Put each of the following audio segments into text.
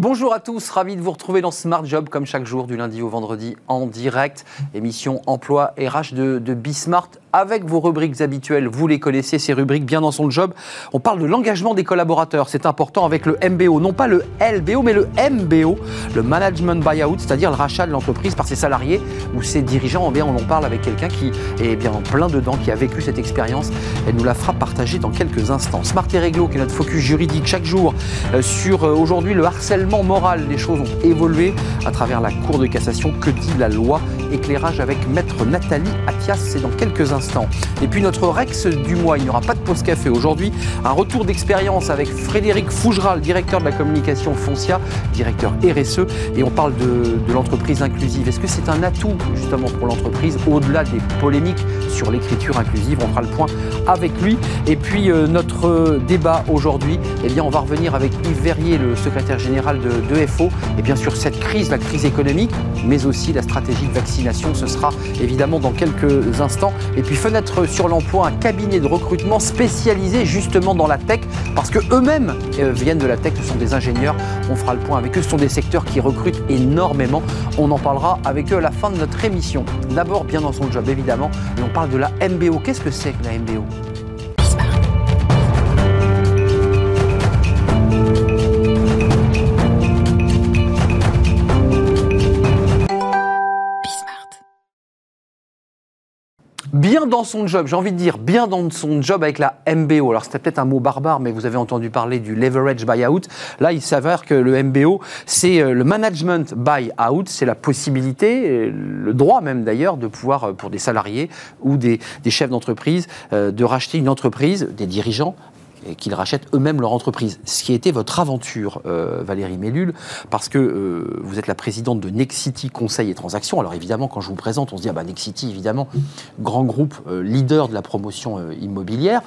Bonjour à tous, ravi de vous retrouver dans Smart Job comme chaque jour du lundi au vendredi en direct. Émission emploi RH de, de Bismart avec vos rubriques habituelles. Vous les connaissez, ces rubriques bien dans son job. On parle de l'engagement des collaborateurs. C'est important avec le MBO, non pas le LBO, mais le MBO, le Management Buyout, c'est-à-dire le rachat de l'entreprise par ses salariés ou ses dirigeants. Eh bien, on en parle avec quelqu'un qui est bien plein dedans, qui a vécu cette expérience. Elle nous la fera partager dans quelques instants. Smart et Réglo, qui est notre focus juridique chaque jour euh, sur euh, aujourd'hui le harcèlement moral. Les choses ont évolué à travers la Cour de cassation. Que dit la loi Éclairage avec maître Nathalie Athias, c'est dans quelques instants. Et puis notre Rex du mois, il n'y aura pas de pause café aujourd'hui. Un retour d'expérience avec Frédéric Fougeral, directeur de la communication Foncia, directeur RSE. Et on parle de, l'entreprise inclusive. Est-ce que c'est un atout justement pour l'entreprise au-delà des polémiques sur l'écriture inclusive? On fera le point avec lui. Et puis euh, notre débat aujourd'hui, eh bien on va revenir avec Yves Verrier, le secrétaire général de, de FO. Et bien sûr cette crise, la crise économique, mais aussi la stratégie de vaccination. Ce sera évidemment dans quelques instants. Et puis Fenêtre sur l'emploi, un cabinet de recrutement spécialisé justement dans la tech, parce que eux-mêmes euh, viennent de la tech, ce sont des ingénieurs. On fera le point avec eux. Ce sont des secteurs qui recrutent énormément. On en parlera avec eux à la fin de notre émission. D'abord, bien dans son job évidemment, et on parle de la MBO. Qu'est-ce que c'est que la MBO bien dans son job, j'ai envie de dire bien dans son job avec la MBO. Alors c'était peut-être un mot barbare, mais vous avez entendu parler du leverage buyout. Là, il s'avère que le MBO, c'est euh, le management buyout, c'est la possibilité, euh, le droit même d'ailleurs, de pouvoir, euh, pour des salariés ou des, des chefs d'entreprise, de racheter une entreprise, des dirigeants, et qu'ils rachètent eux-mêmes leur entreprise. Ce qui été votre aventure, euh, Valérie Mellul, parce que euh, vous êtes la présidente de Nexity Conseil et Transactions. Alors évidemment, quand je vous présente, on se dit, ah bah Nexity, évidemment, grand groupe euh, leader de la promotion immobilière.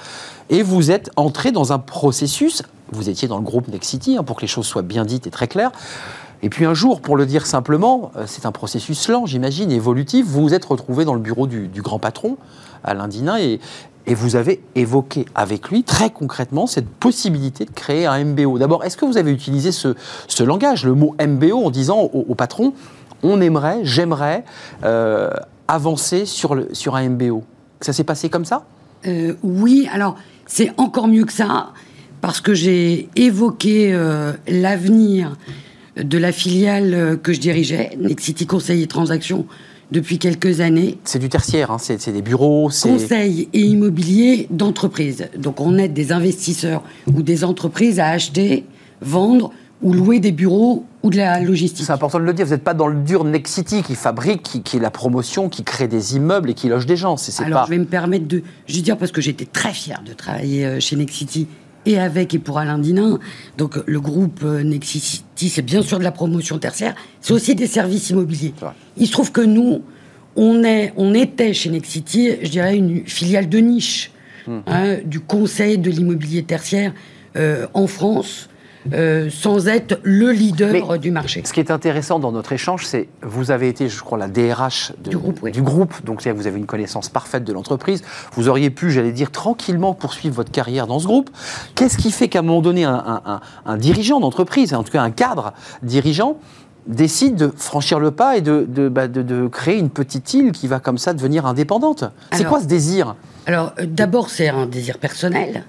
Et vous êtes entré dans un processus, vous étiez dans le groupe Nexity, hein, pour que les choses soient bien dites et très claires. Et puis un jour, pour le dire simplement, c'est un processus lent, j'imagine, évolutif, vous vous êtes retrouvé dans le bureau du, du grand patron, Alain Dinin, et, et vous avez évoqué avec lui très concrètement cette possibilité de créer un MBO. D'abord, est-ce que vous avez utilisé ce, langage, le mot MBO, en disant au, patron, on aimerait, j'aimerais euh, avancer sur, un MBO Ça s'est passé comme ça? Euh, oui, alors c'est encore mieux que ça, parce que j'ai évoqué euh, l'avenir de la filiale que je dirigeais, Nexity Conseil et Transactions, depuis quelques années. C'est du tertiaire, hein, c'est des bureaux, c'est... Conseil et immobilier d'entreprise. Donc on aide des investisseurs ou des entreprises à acheter, vendre ou louer des bureaux ou de la logistique. C'est important de le dire, vous n'êtes pas dans le dur Nexity qui fabrique, qui, qui est la promotion, qui crée des immeubles et qui loge des gens. C'est Alors pas... je vais me permettre de je vais dire parce que j'étais très fière de travailler euh, chez Nexity et avec et pour Alain Dinin. Donc le groupe euh, Nexity, c'est bien sûr de la promotion tertiaire, c'est aussi des services immobiliers. Il se trouve que nous, on, est, on était chez Nexity, je dirais, une filiale de niche hein, du conseil de l'immobilier tertiaire euh, en France, euh, sans être le leader Mais- du marché. Ce qui est intéressant dans notre échange, c'est vous avez été, je crois, la DRH de- Du groupe, oui. groupe. donc vous avez une connaissance parfaite de l'entreprise. Vous auriez pu, j'allais dire, tranquillement poursuivre votre carrière dans ce groupe. Qu'est-ce qui fait qu'à un moment donné, un, un- un- un dirigeant d'entreprise, en tout cas un cadre dirigeant, décide de franchir le pas et de, de- bah, de- de créer une petite île qui va comme ça devenir indépendante? C'est quoi ce désir? Alors, euh, d'abord, c'est un désir personnel.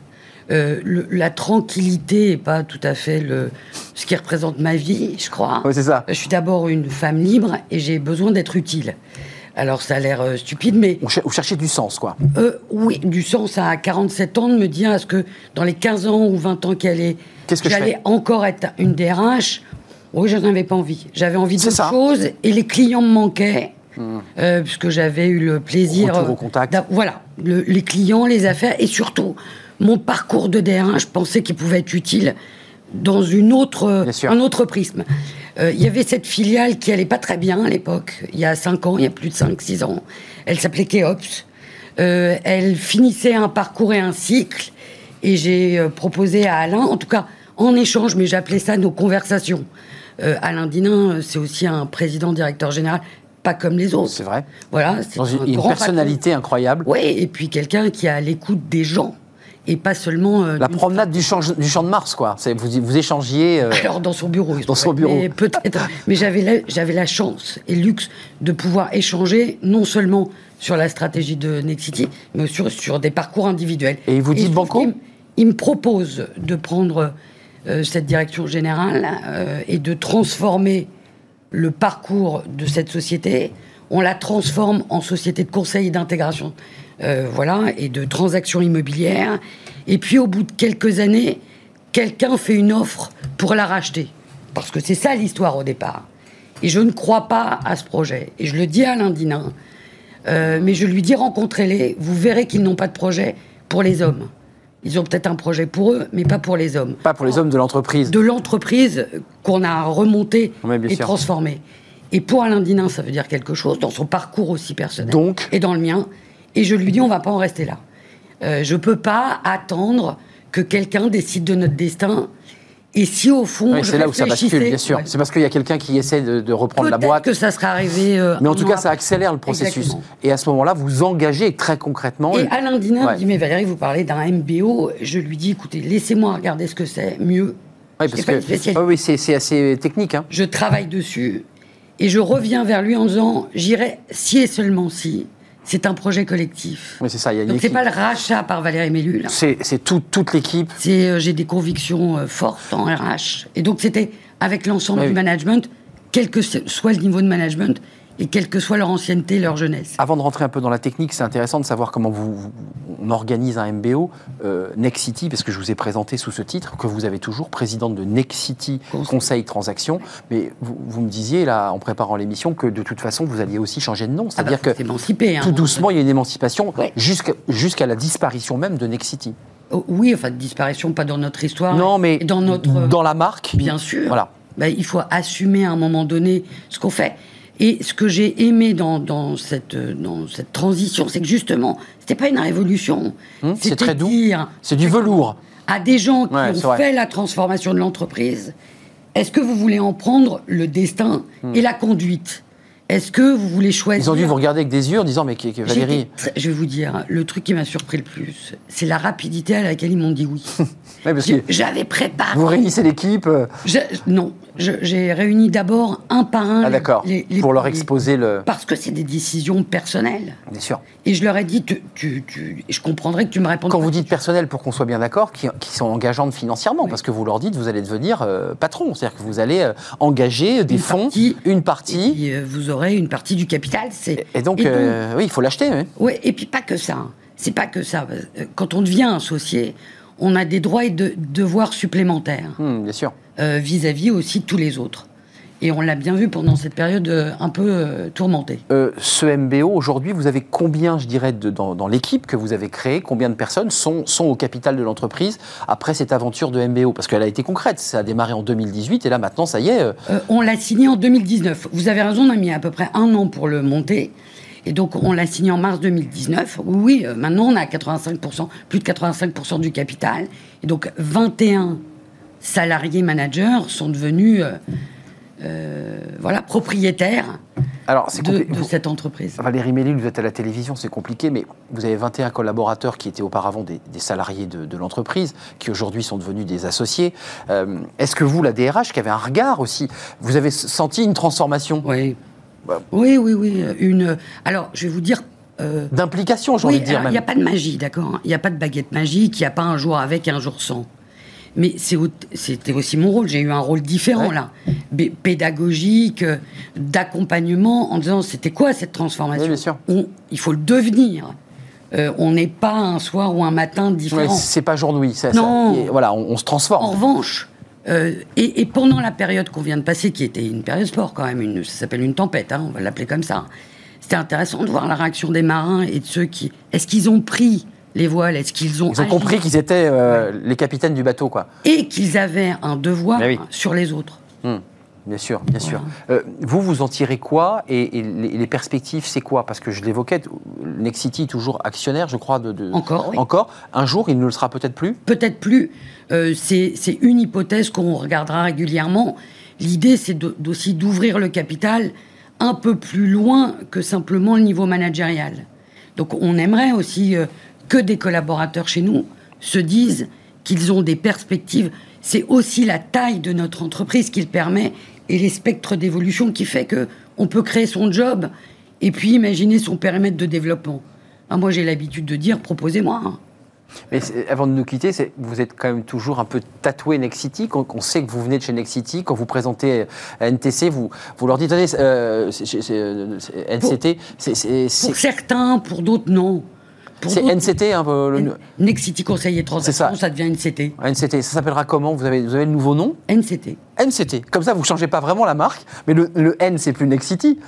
Euh, le- la tranquillité n'est pas tout à fait le, ce qui représente ma vie, je crois. Oui, c'est ça. Je suis d'abord une femme libre et j'ai besoin d'être utile. Alors, ça a l'air euh, stupide, mais On cher- Vous cherchez du sens, quoi. euh, oui, du sens à 47 ans de me dire est-ce que dans les 15 ans ou 20 ans qu'elle est, Qu'est-ce que je j'allais encore être une DRH Oui, je n'en avais pas envie. J'avais envie d'autre. Hmm. chose et les clients me manquaient. euh, puisque j'avais eu le plaisir. Retour au contact. Voilà, le- les clients, les affaires et surtout mon parcours de DRH, je pensais qu'il pouvait être utile dans une autre, un autre prisme. Euh, Il y avait cette filiale qui allait pas très bien à l'époque, il y a 5 ans, il y a plus de 5-6 ans. Elle s'appelait Keops. Euh, elle finissait un parcours et un cycle. Et j'ai euh, proposé à Alain, en tout cas en échange, mais j'appelais ça nos conversations. Alain Dinin, c'est aussi un président directeur général, pas comme les autres. C'est vrai. Voilà, c'est un une, patron. personnalité incroyable. Oui, et puis quelqu'un qui est à l'écoute des gens, et pas seulement. la promenade du champ, du champ de Mars, quoi. Vous, vous échangiez. Alors, dans son bureau. Dans son bureau. Peut-être. mais j'avais la, j'avais la chance et le luxe de pouvoir échanger non seulement sur la stratégie de Nexity, mais sur, sur des parcours individuels. Et il vous dit Banco il, me propose de prendre cette direction générale et de transformer le parcours de cette société, on la transforme en société de conseil et d'intégration, euh, voilà, et de transactions immobilières. Et puis au bout de quelques années, quelqu'un fait une offre pour la racheter, parce que c'est ça l'histoire au départ. Et je ne crois pas à ce projet. Et je le dis à Alain Dinin, euh, mais je lui dis rencontrez-les, vous verrez qu'ils n'ont pas de projet pour les hommes. Ils ont peut-être un projet pour eux, mais pas pour les hommes. Pas pour les hommes de l'entreprise. De l'entreprise qu'on a remonté et transformé. Et pour Alain Dinin, ça veut dire quelque chose, dans son parcours aussi personnel. Donc Et dans le mien. Et je lui dis, on va pas en rester là. Euh, je peux pas attendre que quelqu'un décide de notre destin et si au fond, c'est là où ça bascule, bien sûr. C'est parce qu'il y a quelqu'un qui essaie de, reprendre la boîte. que ça serait arrivé. Euh, mais en tout cas, ça accélère le processus. Et à ce moment-là, vous engagez très concrètement. Et Alain Dinin dit Mais Valérie, vous parlez d'un MBO. Je lui dis Écoutez, laissez-moi regarder ce que c'est, mieux. Oui, parce que oui, c'est assez technique. Hein. Je travaille dessus et je reviens vers lui en disant J'irai si et seulement si c'est un projet collectif. Oui, c'est ça. Donc c'est pas le rachat par Valérie Mélule. C'est toute l'équipe. C'est euh, j'ai des convictions euh, fortes en RH. Et donc c'était avec l'ensemble du management, quel que soit le niveau de management, et quelle que soit leur ancienneté, leur jeunesse. Avant de rentrer un peu dans la technique, c'est intéressant de savoir comment vous, on organise un MBO. Euh, Next City, parce que je vous ai présenté sous ce titre, que vous avez toujours, présidente de Next City Conseil, Transaction. Mais vous, me disiez, là, en préparant l'émission, que de toute façon, vous alliez aussi changer de nom. Ah C'est-à-dire bah, que hein, tout doucement, il y a une émancipation jusqu'à la disparition même de Next City. Oh, oui, enfin, disparition, pas dans notre histoire. Non, mais dans, notre, dans la marque. Bien sûr. Voilà. Bah, il faut assumer à un moment donné ce qu'on fait. Et ce que j'ai aimé dans, dans, cette, dans cette transition, c'est que justement, c'était pas une révolution. Hum, c'est très doux. C'est du velours. À des gens qui ont fait la transformation de l'entreprise, est-ce que vous voulez en prendre le destin hum. et la conduite? Est-ce que vous voulez choisir Ils ont dû vous regarder avec des yeux en disant mais Valérie. Je vais vous dire, le truc qui m'a surpris le plus, c'est la rapidité à laquelle ils m'ont dit oui. J'avais préparé. Vous réunissez l'équipe euh Non, j'ai réuni d'abord un par un. Ah d'accord. Pour leur exposer le. Parce que c'est des décisions personnelles. Bien sûr. Et je leur ai dit, tu, tu, je comprendrais que tu me répondes. Quand vous dites personnel, pour qu'on soit bien d'accord, qui, sont engageantes financièrement, parce que vous leur dites, vous allez devenir euh, patron, c'est-à-dire que vous allez euh, engager des fonds, une partie. Et vous une partie du capital. Et, et donc, oui, il faut l'acheter. Oui. Ouais, et puis pas que ça. C'est pas que ça. Quand on devient associé, on a des droits et de, devoirs supplémentaires. Hmm, bien sûr. Euh, vis-à-vis aussi de tous les autres. Et on l'a bien vu pendant cette période euh, un peu euh, tourmentée. ce MBO, aujourd'hui, vous avez combien, je dirais, de, dans, l'équipe que vous avez créée, combien de personnes sont, sont au capital de l'entreprise après cette aventure de MBO Parce qu'elle a été concrète, ça a démarré en 2018 et là maintenant, ça y est. on l'a signé en 2019. Vous avez raison, on a mis à peu près un an pour le monter. Et donc, on l'a signé en mars 2019. Oui, euh, maintenant, on a 85%, plus de 85% du capital. Et donc, 21 salariés managers sont devenus euh, euh, voilà, propriétaires Alors, de, de cette entreprise. Valérie Mélil, vous êtes à la télévision, c'est compliqué, mais vous avez 21 collaborateurs qui étaient auparavant des, salariés de, l'entreprise, qui aujourd'hui sont devenus des associés. Est-ce que vous, la DRH, qui avait un regard aussi, vous avez senti une transformation? Oui. Oui, oui, oui. Une... Alors, je vais vous dire. Euh... D'implication, j'ai envie de dire. Il n'y a pas de magie, d'accord Il n'y a pas de baguette magique, il n'y a pas un jour avec et un jour sans. Mais c'était aussi mon rôle. J'ai eu un rôle différent là, pédagogique, d'accompagnement, en disant c'était quoi cette transformation bien sûr. Il faut le devenir. Euh, on n'est pas un soir ou un matin différent. c'est pas jour nuit. non. voilà, on, se transforme. En revanche, euh, et, pendant la période qu'on vient de passer, qui était une période sport quand même, une, ça s'appelle une tempête, hein, on va l'appeler comme ça. C'était intéressant de voir la réaction des marins et de ceux qui. Est-ce qu'ils ont pris les voiles Est-ce qu'ils ont. Ils ont compris qu'ils étaient euh, les capitaines du bateau, quoi. Et qu'ils avaient un devoir sur les autres. Hmm. Bien sûr, bien sûr. Euh, vous, vous en tirez quoi et, les, perspectives, c'est quoi? Parce que je l'évoquais, Nexity est toujours actionnaire, je crois, de... encore, Encore. Un jour, il ne le sera peut-être plus? Peut-être plus. Euh, c'est une hypothèse qu'on regardera régulièrement. L'idée, c'est aussi d'ouvrir le capital un peu plus loin que simplement le niveau managérial. Donc on aimerait aussi euh, que des collaborateurs chez nous se disent qu'ils ont des perspectives. C'est aussi la taille de notre entreprise qui le permet et les spectres d'évolution qui fait que on peut créer son job et puis imaginer son périmètre de développement. Ah, moi, j'ai l'habitude de dire, proposez-moi. Hein. Mais avant de nous quitter, vous êtes quand même toujours un peu tatoué Nexity. On, on sait que vous venez de chez Nexity. Quand vous présentez à NTC, vous, vous leur dites NCT, euh, c'est. Pour certains, pour d'autres, non. C'est NCT hein, le... Nexity Conseil et Transaction, ça. ça. devient NCT. NCT, ça s'appellera comment vous avez, vous avez le nouveau nom NCT. NCT. Comme ça, vous ne changez pas vraiment la marque, mais le, le N, c'est plus Nexity.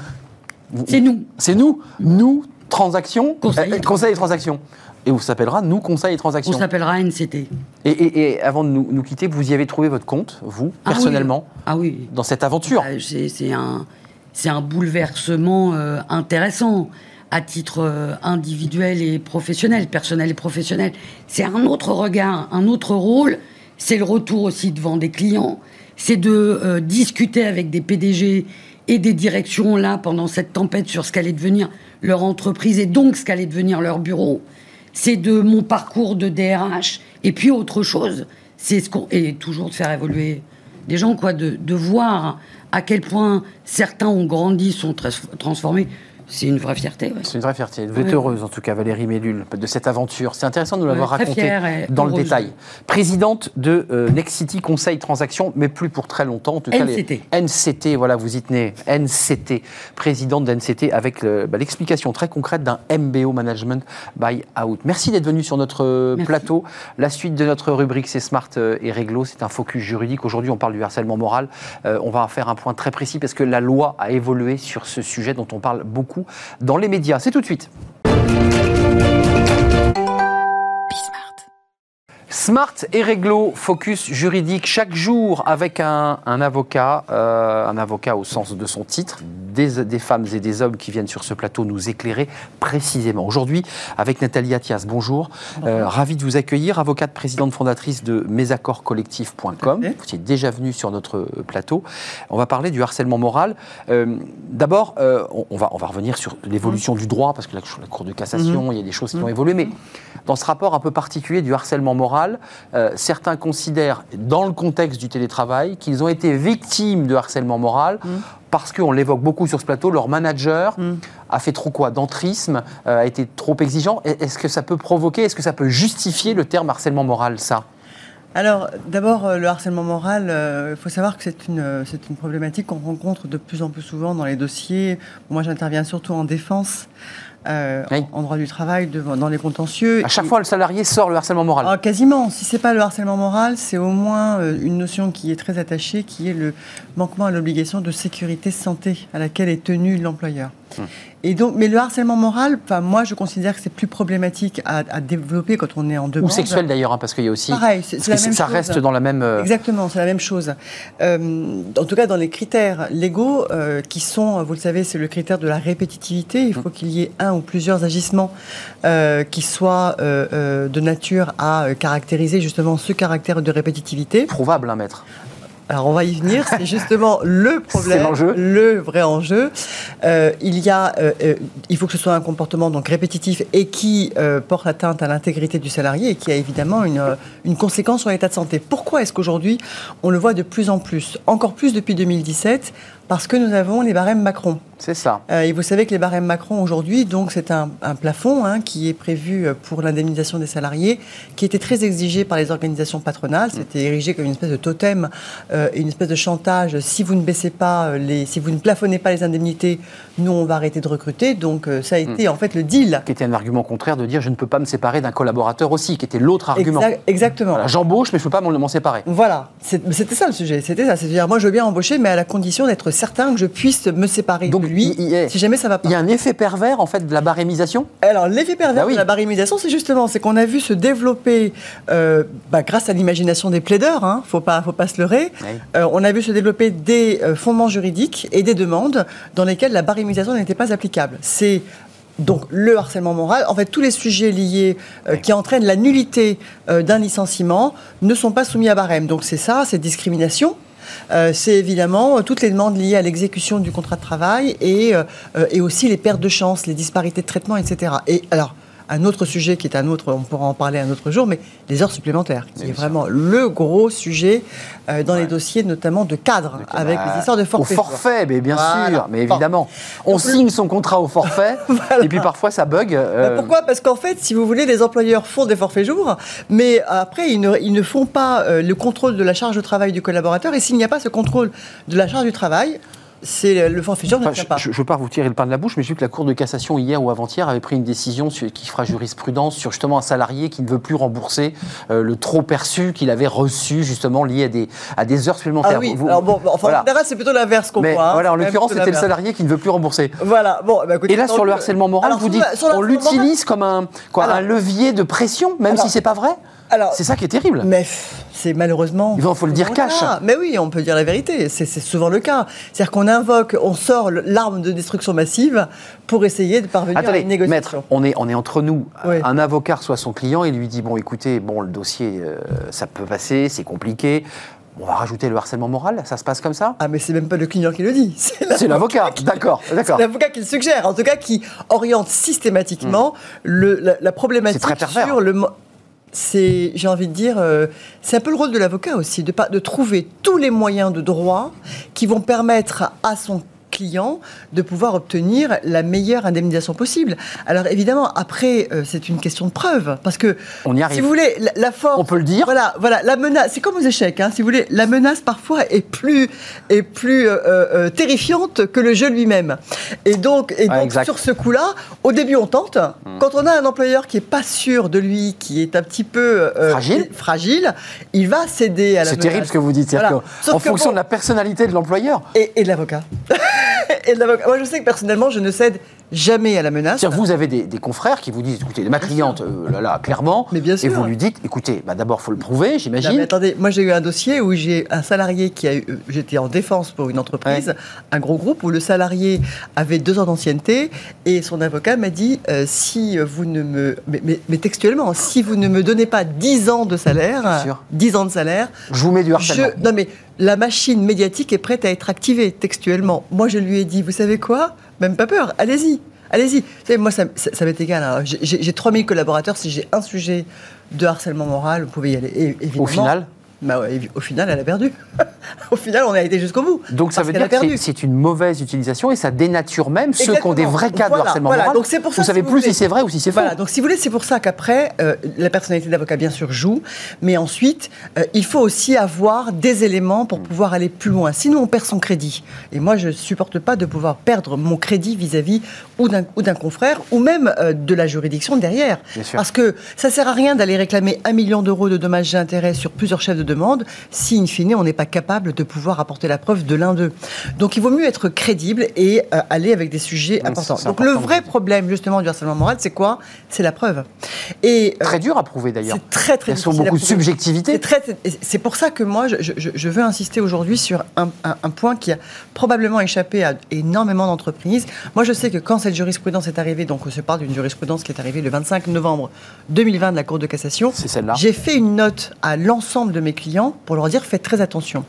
C'est nous. C'est nous. Nous, transactions, conseil, euh, conseil et transactions. Et vous s'appellera Nous Conseil et Transactions. On s'appellera NCT. Et, avant de nous, quitter, vous y avez trouvé votre compte, vous, ah personnellement, ah oui. dans cette aventure bah, C'est un, un, bouleversement euh, intéressant à titre euh, individuel et professionnel, personnel et professionnel. C'est un autre regard, un autre rôle. C'est le retour aussi devant des clients. C'est de discuter avec des PDG et des directions là pendant cette tempête sur ce qu'allait devenir leur entreprise et donc ce qu'allait devenir leur bureau. C'est de mon parcours de DRH et puis autre chose, c'est ce qu'on et toujours de faire évoluer des gens quoi, de voir à quel point certains ont grandi, sont transformés. C'est une vraie fierté. C'est une vraie fierté. Vous êtes heureuse, en tout cas, Valérie Mélule, de cette aventure. C'est intéressant de nous l'avoir raconté dans le détail. Présidente de euh, Nexity Conseil Transactions, mais plus pour très longtemps. En tout NCT. Cas, NCT, voilà, vous y tenez. NCT, présidente d'NCT, avec bah, l'explication très concrète d'un MBO Management by Out. Merci d'être venu sur notre euh, plateau. La suite de notre rubrique, c'est Smart euh, et Réglo. C'est un focus juridique. Aujourd'hui, on parle du harcèlement moral. on va faire un point très précis parce que la loi a évolué sur ce sujet dont on parle beaucoup dans les médias. C'est tout de suite. Smart et réglo, focus juridique chaque jour avec un, avocat, euh, un avocat au sens de son titre, des, femmes et des hommes qui viennent sur ce plateau nous éclairer précisément. Aujourd'hui, avec Nathalie Athias, bonjour. Euh, ravi de vous accueillir, avocate présidente fondatrice de mesaccordscollectifs.com. Vous êtes déjà venu sur notre plateau. On va parler du harcèlement moral. Euh, d'abord, on, va, on va revenir sur l'évolution du droit, parce que la, la Cour de cassation, mhm. il y a des choses qui ont évolué, mais dans ce rapport un peu particulier du harcèlement moral, euh, certains considèrent, dans le contexte du télétravail, qu'ils ont été victimes de harcèlement moral. Mm. Parce qu'on l'évoque beaucoup sur ce plateau, leur manager mm. a fait trop quoi? D'entrisme, euh, a été trop exigeant. Est-ce que ça peut provoquer, est-ce que ça peut justifier le terme harcèlement moral, ça? Alors, d'abord, euh, le harcèlement moral, il faut savoir que c'est une, c'est une problématique qu'on rencontre de plus en plus souvent dans les dossiers. Moi, j'interviens surtout en défense. Euh, en droit du travail, dans les contentieux. À chaque fois, le salarié sort le harcèlement moral. Ah, quasiment. Si c'est pas le harcèlement moral, c'est au moins euh, une notion qui est très attachée, qui est le manquement à l'obligation de sécurité santé à laquelle est tenu l'employeur. Et donc, mais le harcèlement moral, moi, je considère que c'est plus problématique à, développer quand on est en demande. Ou sexuel d'ailleurs, hein, parce qu'il y a aussi. Pareil, c'est la même ça reste dans la même. Euh, Exactement, c'est la même chose. Euh, en tout cas, dans les critères légaux, euh, qui sont, vous le savez, c'est le critère de la répétitivité. Il faut qu'il y ait un ou plusieurs agissements qui soient de nature à caractériser justement ce caractère de répétitivité. Prouvable, un maître. Alors on va y venir, c'est justement le problème, le vrai enjeu. Euh, il y a, euh, euh, il faut que ce soit un comportement donc répétitif et qui porte atteinte à l'intégrité du salarié et qui a évidemment une, une conséquence sur l'état de santé. Pourquoi est-ce qu'aujourd'hui on le voit de plus en plus, encore plus depuis 2017, parce que nous avons les barèmes Macron. C'est ça. Euh, et vous savez que les barèmes Macron aujourd'hui, donc c'est un, plafond hein, qui est prévu euh, pour l'indemnisation des salariés, qui était très exigé par les organisations patronales. Mm. C'était érigé comme une espèce de totem euh, une espèce de chantage. Si vous ne baissez pas les, si vous ne plafonnez pas les indemnités, nous on va arrêter de recruter. Donc ça a mm. été en fait le deal. Qui était un argument contraire de dire je ne peux pas me séparer d'un collaborateur aussi, qui était l'autre argument. exactement. J'embauche, mais je ne peux pas m'en séparer. Voilà, c'était ça le sujet. C'était ça. C'est-à-dire moi je veux bien embaucher, mais à la condition d'être certain que je puisse me séparer de lui si jamais ça va pas. Il y a un effet pervers en fait de la barémisation Alors l'effet pervers bah de la barémisation, c'est justement c'est qu'on a vu se développer euh, bah, grâce à l'imagination des plaideurs, hein, faut pas faut pas se leurrer. Euh, on a vu se développer des euh, fondements juridiques et des demandes dans lesquelles la barémisation n'était pas applicable. C'est donc le harcèlement moral, en fait tous les sujets liés qui entraînent la nullité d'un licenciement ne sont pas soumis à barème. Donc c'est ça, c'est discrimination. Euh, c'est évidemment euh, toutes les demandes liées à l'exécution du contrat de travail et, euh, aussi les pertes de chance, les disparités de traitement, etc. un autre sujet qui est un autre, on pourra en parler un autre jour, mais les heures supplémentaires, qui est vraiment le gros sujet euh, dans les dossiers, notamment de cadre, avec les histoires de forfait. Au forfait, mais bien sûr, mais évidemment. On signe son contrat au forfait, et puis parfois ça bug. Euh. Bah, pourquoi? Parce qu'en fait, si vous voulez, les employeurs font des forfaits jours, mais après, ils ne, ils ne font pas euh, le contrôle de la charge de travail du collaborateur, et s'il n'y a pas ce contrôle de la charge du travail, c'est le forfaiture ne tient pas. Je ne veux pas vous tirer le pain de la bouche, mais j'ai vu que la Cour de cassation, hier ou avant-hier, avait pris une décision qui fera jurisprudence sur justement un salarié qui ne veut plus rembourser euh, le trop perçu qu'il avait reçu, justement, lié à des, à des heures supplémentaires. Ah oui, alors bon, enfin, en général, c'est plutôt l'inverse qu'on voit. Hein. voilà, en l'occurrence, c'était le salarié qui ne veut plus rembourser. Voilà, bon, bah, Et là, sur le harcèlement moral, vous dites, on l'utilise comme un, quoi, un levier de pression, même si c'est pas vrai? C'est ça qui est terrible. Mais c'est malheureusement. Il faut le dire cash. Mais oui, on peut dire la vérité. C'est souvent le cas. C'est-à-dire qu'on invoque, on sort l'arme de destruction massive pour essayer de parvenir à une négociation. Maître, on est, on est entre nous. Un avocat reçoit son client et lui dit bon, écoutez, bon, le dossier, euh, ça peut passer, c'est compliqué. On va rajouter le harcèlement moral, ça se passe comme ça? Ah mais c'est même pas le client qui le dit, c'est l'avocat. D'accord, d'accord. C'est l'avocat qui le suggère, en tout cas qui oriente systématiquement hmm. le, la, problématique sur le c'est, j'ai envie de dire, euh, c'est un peu le rôle de l'avocat aussi, de, de trouver tous les moyens de droit qui vont permettre à son client de pouvoir obtenir la meilleure indemnisation possible. Alors évidemment, après, euh, c'est une question de preuve, parce que on y arrive. si vous voulez, la, force, on peut le dire. Voilà, voilà, la menace, c'est comme aux échecs. Hein, si vous voulez, la menace parfois est plus est plus euh, euh, terrifiante que le jeu lui-même. Et donc, et donc sur ce coup-là, au début, on tente. Hmm. Quand on a un employeur qui est pas sûr de lui, qui est un petit peu fragile, fragile, il va céder à la. C'est terrible ce que vous dites. En fonction de la personnalité de l'employeur et, et de l'avocat. Moi, je sais que personnellement, je ne cède jamais à la menace. Vous avez des, confrères qui vous disent, écoutez, ma cliente, euh, là, là, clairement, mais bien sûr. et vous lui dites, écoutez, bah, d'abord, il faut le prouver, j'imagine. attendez, moi j'ai eu un dossier où j'ai un salarié qui a eu, euh, j'étais en défense pour une entreprise, un gros groupe, où le salarié avait deux ans d'ancienneté, et son avocat m'a dit, euh, si vous ne me, mais, textuellement, si vous ne me donnez pas 10 ans de salaire, 10 ans de salaire, je vous mets du harcèlement. non mais la machine médiatique est prête à être activée textuellement. Moi je lui ai dit, vous savez quoi? Même pas peur, allez-y. Allez-y. Moi, ça, m'est égal. Hein. J'ai 3000 collaborateurs. Si j'ai un sujet de harcèlement moral, vous pouvez y aller. évidemment. Au final bah au final, elle a perdu. au final, on a été jusqu'au bout. Donc ça veut dire que c'est une mauvaise utilisation et ça dénature même ceux qui ont des vrais cas de harcèlement moral. Donc pour ça, vous savez plus si c'est vrai ou si c'est faux. Voilà. Donc si vous voulez, c'est pour ça qu'après, euh, la personnalité d'avocat bien sûr joue, mais ensuite, euh, il faut aussi avoir des éléments pour pouvoir aller plus loin. Sinon, on perd son crédit. Et moi, je ne supporte pas de pouvoir perdre mon crédit vis-à-vis ou d'un confrère ou même euh, de la juridiction derrière. Parce que ça sert à rien d'aller réclamer un million d'euros de dommages et intérêts sur plusieurs chefs de demande si, in fine, on n'est pas capable de pouvoir apporter la preuve de l'un d'eux. Donc il vaut mieux être crédible et euh, aller avec des sujets importants. Donc le vrai problème, justement, du harcèlement moral, c'est quoi? C'est la preuve. Et, euh, très dur à prouver, d'ailleurs. C'est très, très difficile. Il y a beaucoup de subjectivité. C'est pour ça que moi, je, je, veux insister aujourd'hui sur un, un, point qui a probablement échappé à énormément d'entreprises. Moi, je sais que quand cette jurisprudence est arrivée, donc on se parle d'une jurisprudence qui est arrivée le 25 novembre 2020 de la Cour de cassation. J'ai fait une note à l'ensemble de mes clients pour leur dire faites très attention.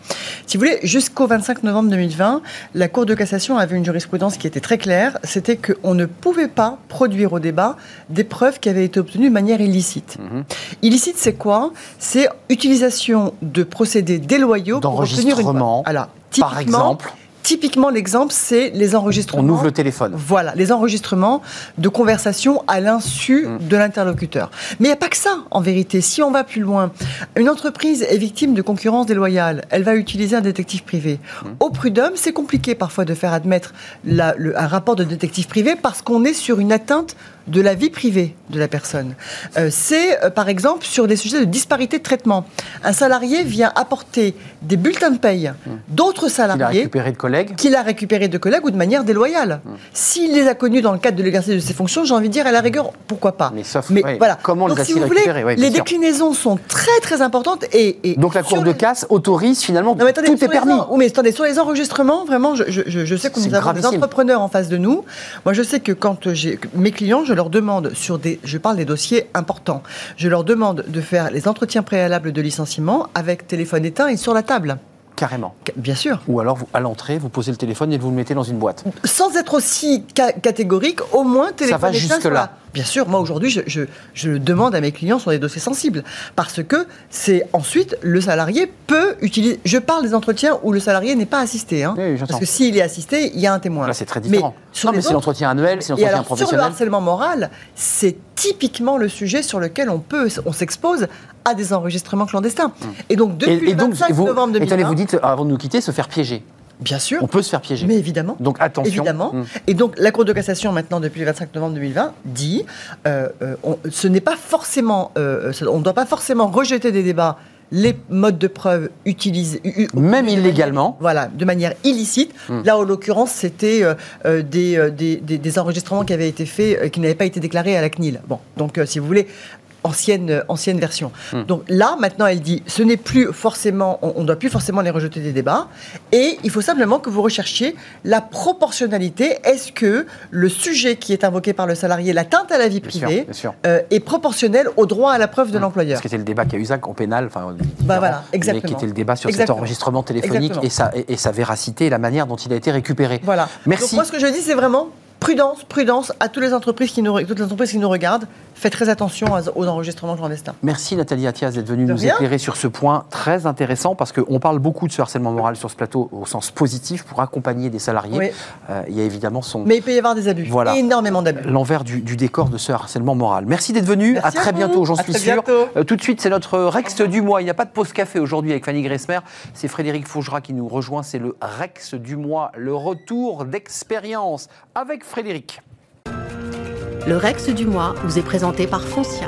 Si vous voulez, jusqu'au 25 novembre 2020, la Cour de cassation avait une jurisprudence qui était très claire, c'était qu'on ne pouvait pas produire au débat des preuves qui avaient été obtenues de manière illicite. Mhm. Illicite, c'est quoi? C'est utilisation de procédés déloyaux pour obtenir une... Alors, par exemple Typiquement, l'exemple, c'est les enregistrements. On ouvre le téléphone. Voilà, les enregistrements de conversations à l'insu mm. de l'interlocuteur. Mais il n'y a pas que ça, en vérité. Si on va plus loin, une entreprise est victime de concurrence déloyale. Elle va utiliser un détective privé. Mm. Au prud'homme, c'est compliqué parfois de faire admettre un rapport de détective privé parce qu'on est sur une atteinte de la vie privée de la personne. Euh, c'est, euh, par exemple, sur des sujets de disparité de traitement. Un salarié vient apporter des bulletins de paye d'autres salariés. Qu'il a récupéré de collègues qu'il a récupéré de collègues ou de manière déloyale. Hum. S'il les a connus dans le cadre de l'exercice de ses fonctions, j'ai envie de dire, à la rigueur, pourquoi pas Mais sauf, voilà. comment Donc, les si Les déclinaisons sont très très importantes et. Donc la Cour de casse autorise finalement tout est permis. Oui, mais attendez, sur les enregistrements, vraiment, je, je, sais que nous avons des entrepreneurs en face de nous. Moi, je sais que quand j'ai mes clients, je leur demande sur des, je parle des dossiers importants, je leur demande de faire les entretiens préalables de licenciement avec téléphone éteint et sur la table. Carrément. Bien sûr. Ou alors, à l'entrée, vous posez le téléphone et vous le mettez dans une boîte. Sans être aussi catégorique, au moins téléphone Ça va jusque-là. Bien sûr, moi aujourd'hui, je, je, je, demande à mes clients sur des dossiers sensibles. Parce que c'est ensuite, le salarié peut utiliser. Je parle des entretiens où le salarié n'est pas assisté. Hein, parce que s'il est assisté, il y a un témoin. Là, c'est très différent. Mais, mais c'est l'entretien annuel, c'est l'entretien professionnel. Sur le harcèlement moral, c'est typiquement le sujet sur lequel on peut, on s'expose à des enregistrements clandestins. Hum. Et donc, depuis le 25 novembre 2020... vous dites, avant de nous quitter, se faire piéger. Bien sûr. On peut se faire piéger. Mais évidemment. Donc attention. Évidemment. Hum. Et donc la Cour de cassation, maintenant, depuis le 25 novembre 2020, dit euh, euh, ce n'est pas forcément. Euh, on ne doit pas forcément rejeter des débats les modes de preuve utilisés. Même illégalement. voilà, de manière illicite. Hum. Là, en l'occurrence, c'était des, des, des, enregistrements qui avaient été faits, qui n'avaient pas été déclarés à la CNIL. Bon, donc si vous voulez, ancienne, ancienne version. Hmm. Donc là, maintenant, elle dit, ce n'est plus forcément, on ne doit plus forcément les rejeter des débats, et il faut simplement que vous recherchiez la proportionnalité. Est-ce que le sujet qui est invoqué par le salarié, l'atteinte à la vie privée, euh, est proportionnel au droit à la preuve de hmm. l'employeur Ce qui était le débat qui a eu en pénal, enfin, bah voilà, exactement. Mais qui était le débat sur cet enregistrement téléphonique et sa, et, sa, véracité et la manière dont il a été récupéré. Voilà. Merci. Donc moi, ce que je dis, c'est vraiment prudence, prudence à toutes les entreprises qui nous, toutes les entreprises qui nous regardent. Faites très attention aux enregistrements clandestins. Merci Nathalie Attias d'être venue nous éclairer sur ce point très intéressant parce qu'on parle beaucoup de ce harcèlement moral sur ce plateau au sens positif pour accompagner des salariés. Euh, il y a évidemment son. Mais il peut y avoir des abus. Voilà. Énormément d'abus. L'envers du, décor de ce harcèlement moral. Merci d'être venu. à très bientôt, j'en suis sûr. Euh, tout de suite, c'est notre Rex du mois. Il n'y a pas de pause café aujourd'hui avec Fanny Gressmer. C'est Frédéric Fougera qui nous rejoint. C'est le Rex du mois, le retour d'expérience avec Frédéric. Le Rex du mois vous est présenté par Foncia.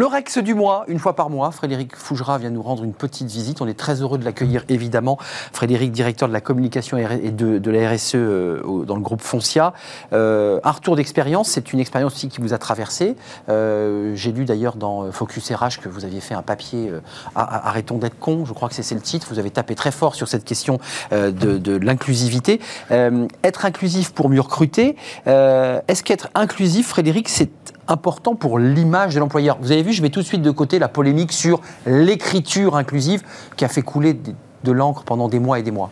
Le Rex du mois, une fois par mois, Frédéric Fougera vient nous rendre une petite visite. On est très heureux de l'accueillir, évidemment. Frédéric, directeur de la communication et de, la RSE euh, dans le groupe Foncia. Euh, un retour d'expérience, c'est une expérience aussi qui vous a traversé. Euh, j'ai lu d'ailleurs dans Focus RH que vous aviez fait un papier Arrêtons d'être con, je crois que c'est le titre. Vous avez tapé très fort sur cette question de l'inclusivité. être inclusif pour mieux recruter. Est-ce qu'être inclusif, Frédéric, c'est important pour l'image de l'employeur. Vous avez vu, je mets tout de suite de côté la polémique sur l'écriture inclusive qui a fait couler de l'encre pendant des mois et des mois.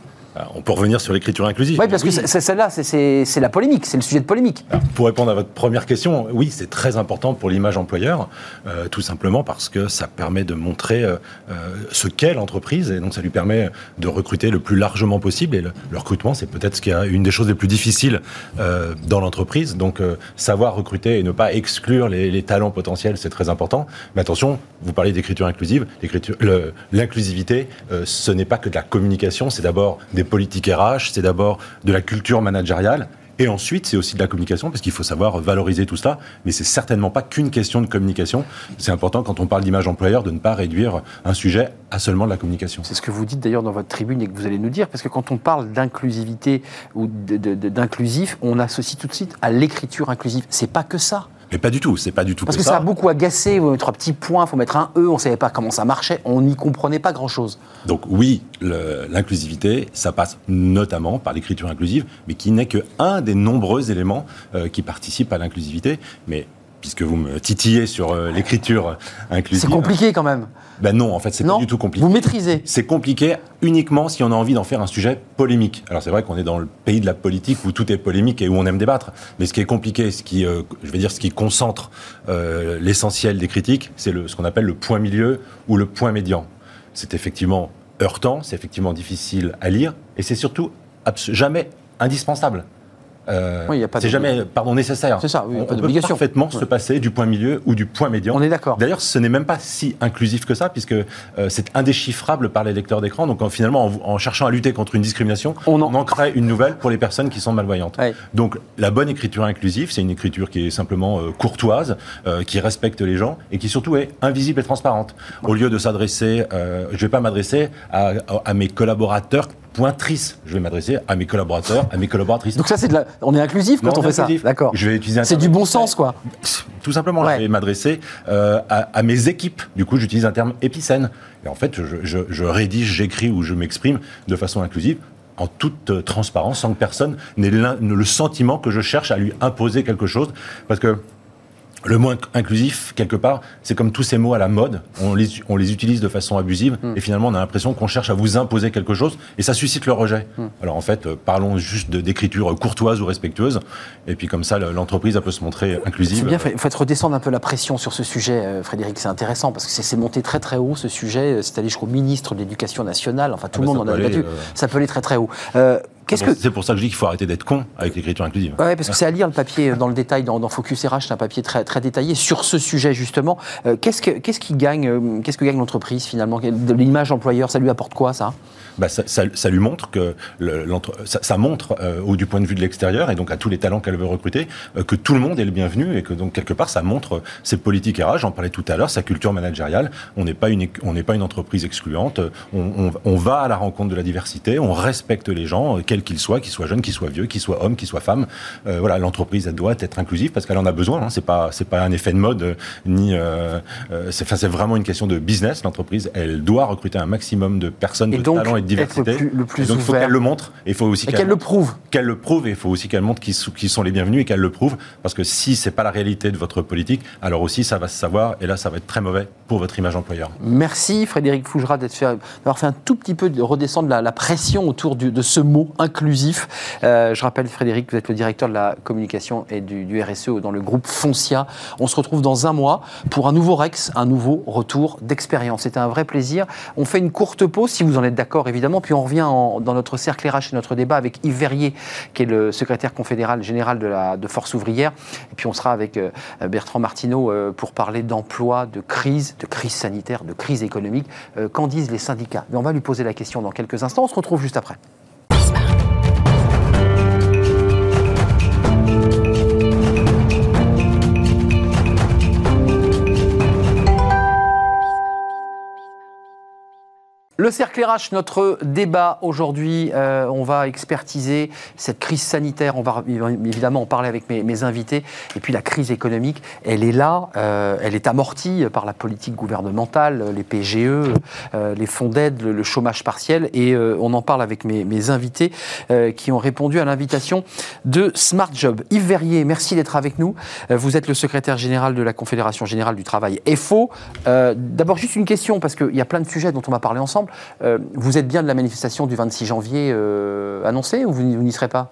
On peut revenir sur l'écriture inclusive. Oui, parce que celle-là, c'est la polémique, c'est le sujet de polémique. pour répondre à votre première question, oui, c'est très important pour l'image employeur, euh, tout simplement parce que ça permet de montrer euh, euh, ce qu'est l'entreprise et donc ça lui permet de recruter le plus largement possible. Et le, recrutement, c'est peut-être ce qui a une des choses les plus difficiles dans l'entreprise. Donc, savoir recruter et ne pas exclure les, les talents potentiels, c'est très important. Mais attention, vous parlez d'écriture inclusive. L'inclusivité, ce n'est pas que de la communication, c'est d'abord des politiques RH, c'est d'abord de la culture managériale. Et ensuite, c'est aussi de la communication, parce qu'il faut savoir valoriser tout ça. Mais c'est certainement pas qu'une question de communication. C'est important, quand on parle d'image employeur, de ne pas réduire un sujet à seulement de la communication. C'est ce que vous dites d'ailleurs dans votre tribune et que vous allez nous dire, parce que quand on parle d'inclusivité ou d'inclusif, on associe tout de suite à l'écriture inclusive. C'est pas que ça. Mais pas du tout, c'est pas du tout Parce que ça. a beaucoup agacé, il faut mettre un petit point, il faut mettre un E, on ne savait pas comment ça marchait, on n'y comprenait pas grand-chose. Donc oui, l'inclusivité, ça passe notamment par l'écriture inclusive, mais qui n'est qu'un des nombreux éléments euh, qui participent à l'inclusivité. Mais puisque vous me titillez sur euh, l'écriture inclusive... C'est compliqué quand même ben non, en fait, c'est pas du tout compliqué. Vous maîtrisez C'est compliqué uniquement si on a envie d'en faire un sujet polémique. Alors c'est vrai qu'on est dans le pays de la politique où tout est polémique et où on aime débattre. Mais ce qui est compliqué, ce qui, euh, je vais dire, ce qui concentre euh, l'essentiel des critiques, c'est ce qu'on appelle le point milieu ou le point médian. C'est effectivement heurtant, c'est effectivement difficile à lire, et c'est surtout jamais indispensable. Euh, c'est jamais, pardon, nécessaire. C'est ça, oui, on, pas peut parfaitement se passer du point milieu ou du point médian. On est d'accord. D'ailleurs, ce n'est même pas si inclusif que ça, puisque euh, c'est indéchiffrable par les lecteurs d'écran. Donc, finalement, en, cherchant à lutter contre une discrimination, on en... crée une nouvelle pour les personnes qui sont malvoyantes. Donc, la bonne écriture inclusive, c'est une écriture qui est simplement euh, courtoise, qui respecte les gens et qui surtout est invisible et transparente. Au lieu de s'adresser, je ne vais pas m'adresser à, à mes collaborateurs pointrice. Je vais m'adresser à mes collaborateurs, à mes collaboratrices. Donc ça, c'est de la... on est inclusif quand on, fait ça. D'accord. Je vais utiliser. C'est du bon sens, quoi. Tout simplement, je vais m'adresser euh, à, mes équipes. Du coup, j'utilise un terme épicène. Et en fait, je, rédige, j'écris ou je m'exprime de façon inclusive en toute euh, transparence, sans que personne n'ait le sentiment que je cherche à lui imposer quelque chose. Parce que le mot inclusif, quelque part, c'est comme tous ces mots à la mode. On les, on les utilise de façon abusive hmm. et finalement on a l'impression qu'on cherche à vous imposer quelque chose et ça suscite le rejet. Hmm. Alors en fait, euh, parlons juste d'écriture courtoise ou respectueuse et puis comme ça l'entreprise peut se montrer inclusive. C'est bien, il faut redescendre un peu la pression sur ce sujet, euh, Frédéric. C'est intéressant parce que c'est monté très très haut ce sujet. Euh, c'est allé jusqu'au ministre de l'Éducation nationale. Enfin, tout ah le bah monde en a débattu. Ça peut aller très très haut. C'est pour ça que je dis qu'il faut arrêter d'être con avec l'écriture inclusive. Oui, parce que c'est à lire le papier dans le détail dans, Focus RH, c'est un papier très, très détaillé sur ce sujet justement. Euh, qu'est-ce, qu'est-ce qui gagne, euh, qu'est-ce que gagne l'entreprise finalement? De l'image employeur, ça lui apporte quoi ça? Bah, ça, lui montre que ça, montre euh, au du point de vue de l'extérieur et donc à tous les talents qu'elle veut recruter euh, que tout le monde est le bienvenu et que donc quelque part ça montre ses politiques RH. J'en parlais tout à l'heure, sa culture managériale. On n'est pas une on n'est pas une entreprise excluante. On, va à la rencontre de la diversité. On respecte les gens, quels qu'ils soient, qu'ils soient jeunes, qu'ils soient vieux, qu'ils soient hommes, qu'ils soient femmes. Euh, voilà, l'entreprise elle doit être inclusive parce qu'elle en a besoin. Hein. C'est pas c'est pas un effet de mode ni c'est enfin, c'est vraiment une question de business. L'entreprise elle doit recruter un maximum de personnes de talents et de diversité. Le plus, donc, il faut qu'elle le montre. Et il faut aussi qu'elle le prouve. Qu'elle le prouve. Et il faut aussi qu'elle montre qu'ils sont les bienvenus et qu'elle le prouve. Parce que si c'est pas la réalité de votre politique, alors aussi ça va se savoir. Et là, ça va être très mauvais pour votre image employeur. Merci Frédéric Fougera d'avoir fait un tout petit peu de redescendre la, pression autour de ce mot inclusif. Euh, je rappelle, Frédéric, vous êtes le directeur de la communication et du, du RSE dans le groupe Foncia. On se retrouve dans un mois pour un nouveau Rex, un nouveau retour d'expérience. C'était un vrai plaisir. On fait une courte pause, si vous en êtes d'accord évidemment Puis on revient dans notre cercle RH et notre débat avec Yves Verrier, qui est le secrétaire confédéral général de, de Force ouvrière. Et puis on sera avec euh, Bertrand Martineau euh, pour parler d'emploi, de crise, de crise sanitaire, de crise économique. Euh, qu'en disent les syndicats? Mais on va lui poser la question dans quelques instants. On se retrouve juste après. Le cercle RH, notre débat aujourd'hui, euh, on va expertiser cette crise sanitaire, on va évidemment en parler avec mes, invités, et puis la crise économique, elle est là, euh, elle est amortie par la politique gouvernementale, les PGE, euh, les fonds d'aide, le, chômage partiel, et on en parle avec mes, invités qui ont répondu à l'invitation de Smart Job. Yves Verrier, merci d'être avec nous. vous êtes le secrétaire général de la Confédération Générale du Travail FO. D'abord, juste une question, parce qu'il y a plein de sujets dont on va parler ensemble. Euh, vous êtes bien de la manifestation du 26 janvier euh, annoncée ou vous, n'y serez pas?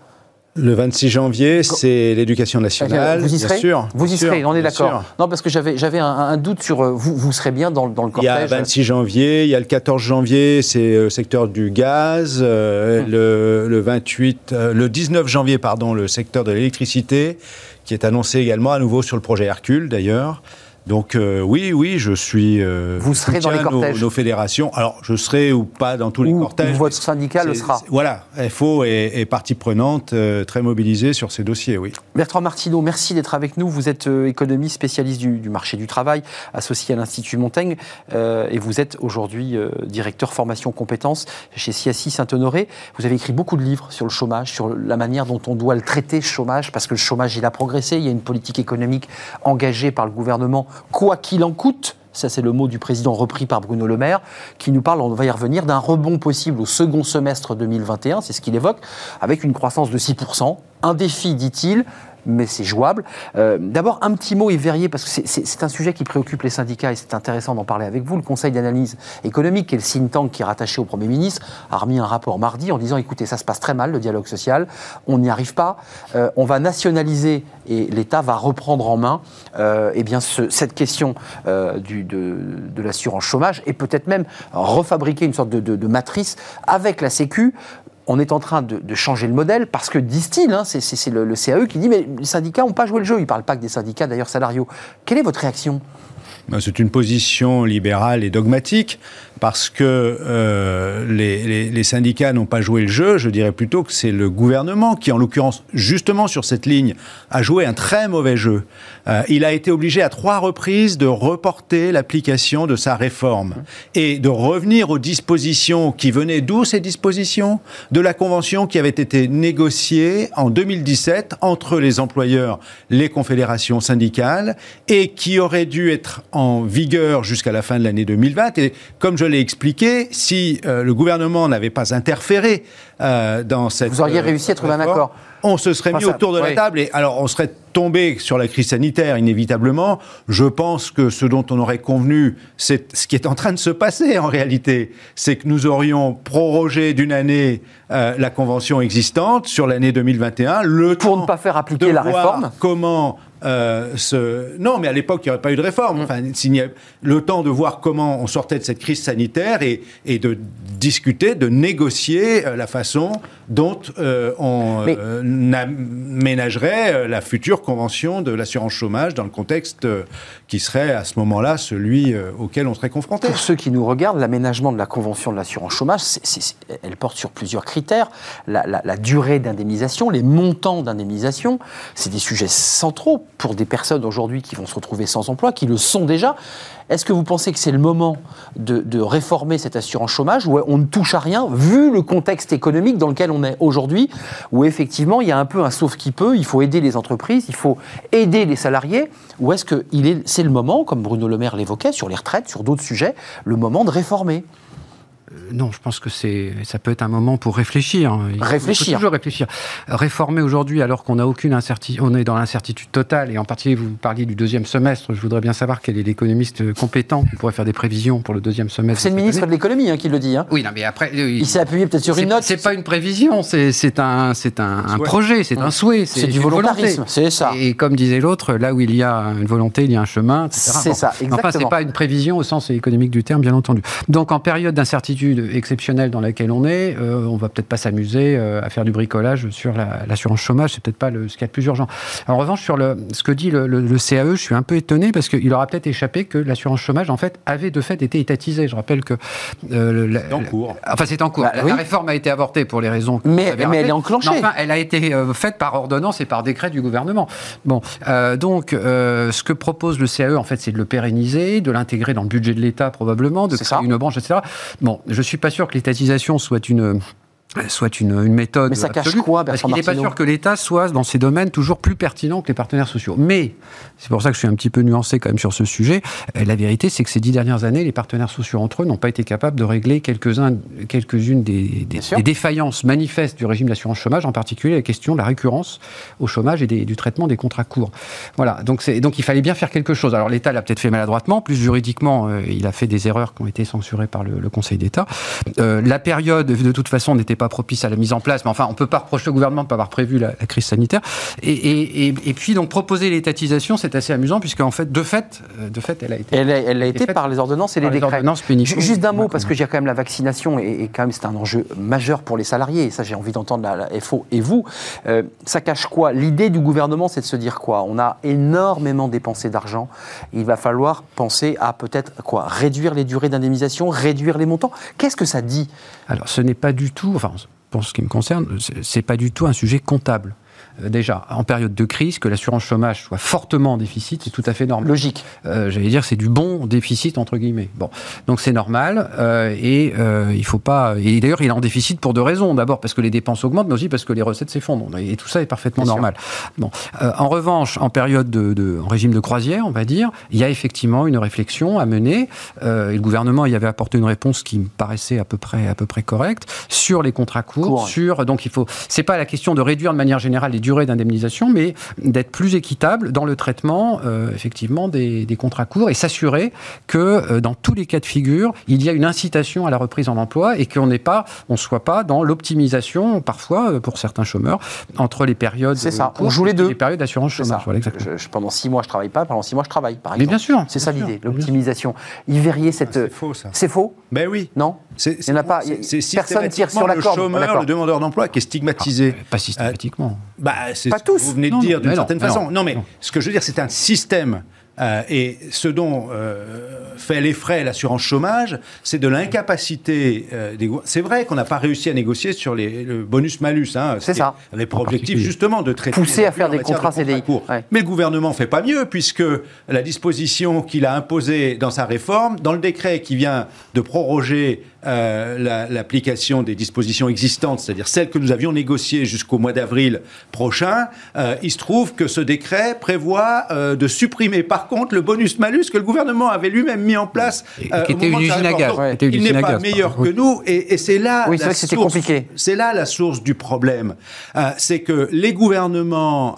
Le 26 janvier, c'est l'éducation nationale. Vous y serez? sûr, Vous y serez, on est d'accord. Non, parce que j'avais, un, doute sur euh, vous, vous serez bien dans, dans, le cortège. Il y a le 26 janvier, il y a le 14 janvier, c'est le secteur du gaz. Hum. le, le, 28, le 19 janvier, pardon, le secteur de l'électricité, qui est annoncé également à nouveau sur le projet Hercule d'ailleurs. Donc euh, oui, oui, je suis. Euh, vous serez dans les cortèges. Nos, fédérations. Alors, je serai ou pas dans tous les cortèges. votre syndicat le sera. Voilà, FO est, partie prenante, euh, très mobilisée sur ces dossiers, oui. Bertrand Martineau, merci d'être avec nous. Vous êtes économiste, spécialiste du, marché du travail, associé à l'Institut Montaigne, et vous êtes aujourd'hui directeur formation compétences chez CSI Saint-Honoré. Vous avez écrit beaucoup de livres sur le chômage, sur la manière dont on doit le traiter, le chômage, parce que le chômage, il a progressé. Il y a une politique économique engagée par le gouvernement quoi qu'il en coûte, ça c'est le mot du président repris par Bruno Le Maire, qui nous parle, on va y revenir, d'un rebond possible au second semestre 2021, c'est ce qu'il évoque, avec une croissance de 6%. Un défi, dit-il, mais c'est jouable. Euh, d'abord, un petit mot, et Verrier, parce que c'est un sujet qui préoccupe les syndicats et c'est intéressant d'en parler avec vous. Le Conseil d'analyse économique, qui est le think tank qui est rattaché au Premier ministre, a remis un rapport mardi en disant écoutez, ça se passe très mal, le dialogue social, on n'y arrive pas, euh, on va nationaliser et l'État va reprendre en main euh, eh bien cette question de, de l'assurance chômage et peut-être même refabriquer une sorte de, de matrice avec la Sécu on est en train de, changer le modèle parce que, disent-ils, hein, c'est le, le, CAE qui dit mais les syndicats n'ont pas joué le jeu. Ils ne parlent pas que des syndicats d'ailleurs salariaux. Quelle est votre réaction? Ben, C'est une position libérale et dogmatique parce que euh, les, syndicats n'ont pas joué le jeu, je dirais plutôt que c'est le gouvernement qui, en l'occurrence, justement sur cette ligne, a joué un très mauvais jeu. Euh, il a été obligé à trois reprises de reporter l'application de sa réforme et de revenir aux dispositions qui venaient d'où ces dispositions? De la convention qui avait été négociée en 2017 entre les employeurs, les confédérations syndicales et qui aurait dû être en vigueur jusqu'à la fin de l'année 2020. Et comme je l'ai expliqué, si euh, le gouvernement n'avait pas interféré euh, dans cette. Vous auriez réussi à trouver un accord on se serait mis ça- autour de la table et alors on serait tombé sur la crise sanitaire inévitablement. Je pense que ce dont on aurait convenu, c'est ce qui est en train de se passer en réalité, c'est que nous aurions prorogé d'une année euh, la convention existante sur l'année 2021, le Pour temps ne pas faire appliquer de la réforme. Comment euh, ce... Non, mais à l'époque, il n'y aurait pas eu de réforme. Enfin, Le temps de voir comment on sortait de cette crise sanitaire et, et de discuter, de négocier euh, la façon dont euh, on Mais- aménagerait la future convention de l'assurance chômage dans le contexte qui serait à ce moment-là celui auquel on serait confronté. Pour ceux qui nous regardent, l'aménagement de la convention de l'assurance chômage, elle porte sur plusieurs critères. La, la- la durée d'indemnisation, les montants d'indemnisation, c'est des sujets centraux pour des personnes aujourd'hui qui vont se retrouver sans emploi, qui le sont déjà. Est-ce que vous pensez que c'est le moment de, réformer cette assurance chômage où on ne touche à rien, vu le contexte économique dans lequel on est aujourd'hui, où effectivement il y a un peu un sauf qui peut, il faut aider les entreprises, il faut aider les salariés, ou est-ce que c'est le moment, comme Bruno Le Maire l'évoquait, sur les retraites, sur d'autres sujets, le moment de réformer? Non, je pense que c'est, ça peut être un moment pour réfléchir. Il faut- Réfléchir. Il faut toujours réfléchir. Réformer aujourd'hui, alors qu'on n'a aucune incertitude, on est dans l'incertitude totale, et en particulier, vous parliez du deuxième semestre. Je voudrais bien savoir quel est l'économiste compétent qui pourrait faire des prévisions pour le deuxième semestre. C'est le ministre année. de l'économie hein, qui le dit. hein. Oui, non, mais après, euh, Il s'est appuyé peut-être sur une note. C'est pas une prévision, c'est c'est un, c'est un, projet, c'est un souhait, C'est du volontarisme, c'est ça. Et comme disait l'autre, là où il y a une volonté, il y a un chemin, etc. C'est ça, Enfin, exactement. c'est pas une prévision au sens économique du terme, bien entendu. Donc, en période d'incertitude exceptionnelle dans laquelle on est, euh, on va peut-être pas s'amuser euh, à faire du bricolage sur la- l'assurance chômage. C'est peut-être pas le, ce qu'il y a de plus urgent. En revanche, sur le, ce que dit le, le- le CAE, je suis un peu étonné parce qu'il aura peut-être échappé que l'assurance chômage, en fait, avait de fait été étatisée. Je rappelle que euh, la- en cours. Enfin, c'est en cours. Bah, la, oui. la réforme a été avortée pour les raisons. que Mais- vous avez mais elle est enclenchée. Mais enfin, elle a été euh, faite par ordonnance et par décret du gouvernement. Bon, euh, donc, euh, ce que propose le CAE, en fait, c'est de le pérenniser, de l'intégrer dans le budget de l'État probablement, de créer ça. une branche, etc. Bon, je suis pas sûr que l'étatisation soit une soit une, une méthode Mais ça cache absolue, quoi, parce qu'il n'est pas sûr que l'État soit dans ces domaines toujours plus pertinent que les partenaires sociaux. Mais c'est pour ça que je suis un petit peu nuancé quand même sur ce sujet. Euh, La vérité, c'est que ces dix dernières années, les partenaires sociaux entre eux n'ont pas été capables de régler quelques-unes des, des- des défaillances manifestes du régime d'assurance chômage, en particulier la question de la récurrence au chômage et des- du traitement des contrats courts. Voilà. Donc, il fallait bien faire quelque chose. Alors l'État l'a peut-être fait maladroitement, plus juridiquement, euh, il a fait des erreurs qui ont été censurées par le, le Conseil d'État. Euh, la période, de toute façon, n'était pas propice à la mise en place, mais enfin, on peut pas reprocher au gouvernement de ne pas avoir prévu la, la crise sanitaire. Et, et- et- et puis, donc, proposer l'étatisation, c'est assez amusant, puisque en fait, de fait, euh, de fait, elle a été Elle a, elle a été par les ordonnances et les les décrets. Ju- Juste d'un mot, parce que j'ai quand même la vaccination, et, et quand même c'est un enjeu majeur pour les salariés, et ça j'ai envie d'entendre la, la FO et vous. Euh, ça cache quoi? L'idée du gouvernement, c'est de se dire quoi? On a énormément dépensé d'argent, il va falloir penser à peut-être quoi? Réduire les durées d'indemnisation, réduire les montants. Qu'est-ce que ça dit? Alors, ce n'est pas du tout, enfin, pour ce qui me concerne, c'est- pas du tout un sujet comptable. Euh, déjà, en période de crise, que l'assurance chômage soit fortement en déficit, c'est tout à fait normal. Logique. Euh, J'allais dire, c'est du bon déficit entre guillemets. Bon, donc c'est normal euh, et euh, il faut pas. Et d'ailleurs, il est en déficit pour deux raisons. D'abord parce que les dépenses augmentent, mais aussi parce que les recettes s'effondrent. Et tout ça est parfaitement Bien sûr. normal. Bon, en revanche, en période de, de- en régime de croisière, on va dire, il y a effectivement une réflexion à mener. Et le gouvernement y avait apporté une réponse qui me paraissait à peu près à peu près correcte sur les contrats courts, sur donc il faut. C'est pas la question de réduire de manière générale les durées d'indemnisation, mais d'être plus équitable dans le traitement euh, effectivement des, des contrats courts et s'assurer que euh, dans tous les cas de figure, il y a une incitation à la reprise en emploi et qu'on n'est pas, on soit pas dans l'optimisation parfois euh, pour certains chômeurs entre les périodes. C'est ça. euh, On joue les deux. les périodes d'assurance chômage. Voilà, exactement. Je- je- pendant six mois, je travaille pas. Pendant six mois, je travaille, par Mais exemple. bien sûr. C'est ça l'idée, l'optimisation. Yves Verrier, cette. C'est faux, ça. C'est faux? Ben oui. Non? C'est- Il y en a pas- c'est- y- c'est personne tire sur la le corde. chômeur, D'accord. le demandeur d'emploi qui est stigmatisé. Ah, Pas systématiquement. Bah, c'est Pas ce tous. que vous venez de Non, dire d'une non, certaine mais façon. non, Non, mais non. ce que je veux dire, c'est un système. euh, et ce dont euh, fait les frais l'assurance chômage, c'est de l'incapacité euh, des C'est vrai qu'on n'a pas réussi à négocier sur les, le bonus-malus. Hein, C'est ça. Avec pour objectif justement de traiter. Pousser à faire des matière de contrats CDI. Ouais. Mais le gouvernement fait pas mieux puisque la disposition qu'il a imposée dans sa réforme, dans le décret qui vient de proroger euh, l'application des dispositions existantes, c'est-à-dire celles que nous avions négociées jusqu'au mois d'avril prochain, euh, il se trouve que ce décret prévoit euh, de supprimer par contre le bonus-malus que le gouvernement avait lui-même mis en place. qui était une usine à gaz. Il n'est pas meilleur que nous et, c'est là, oui, la source, c'est là la source du problème. c'est que les gouvernements,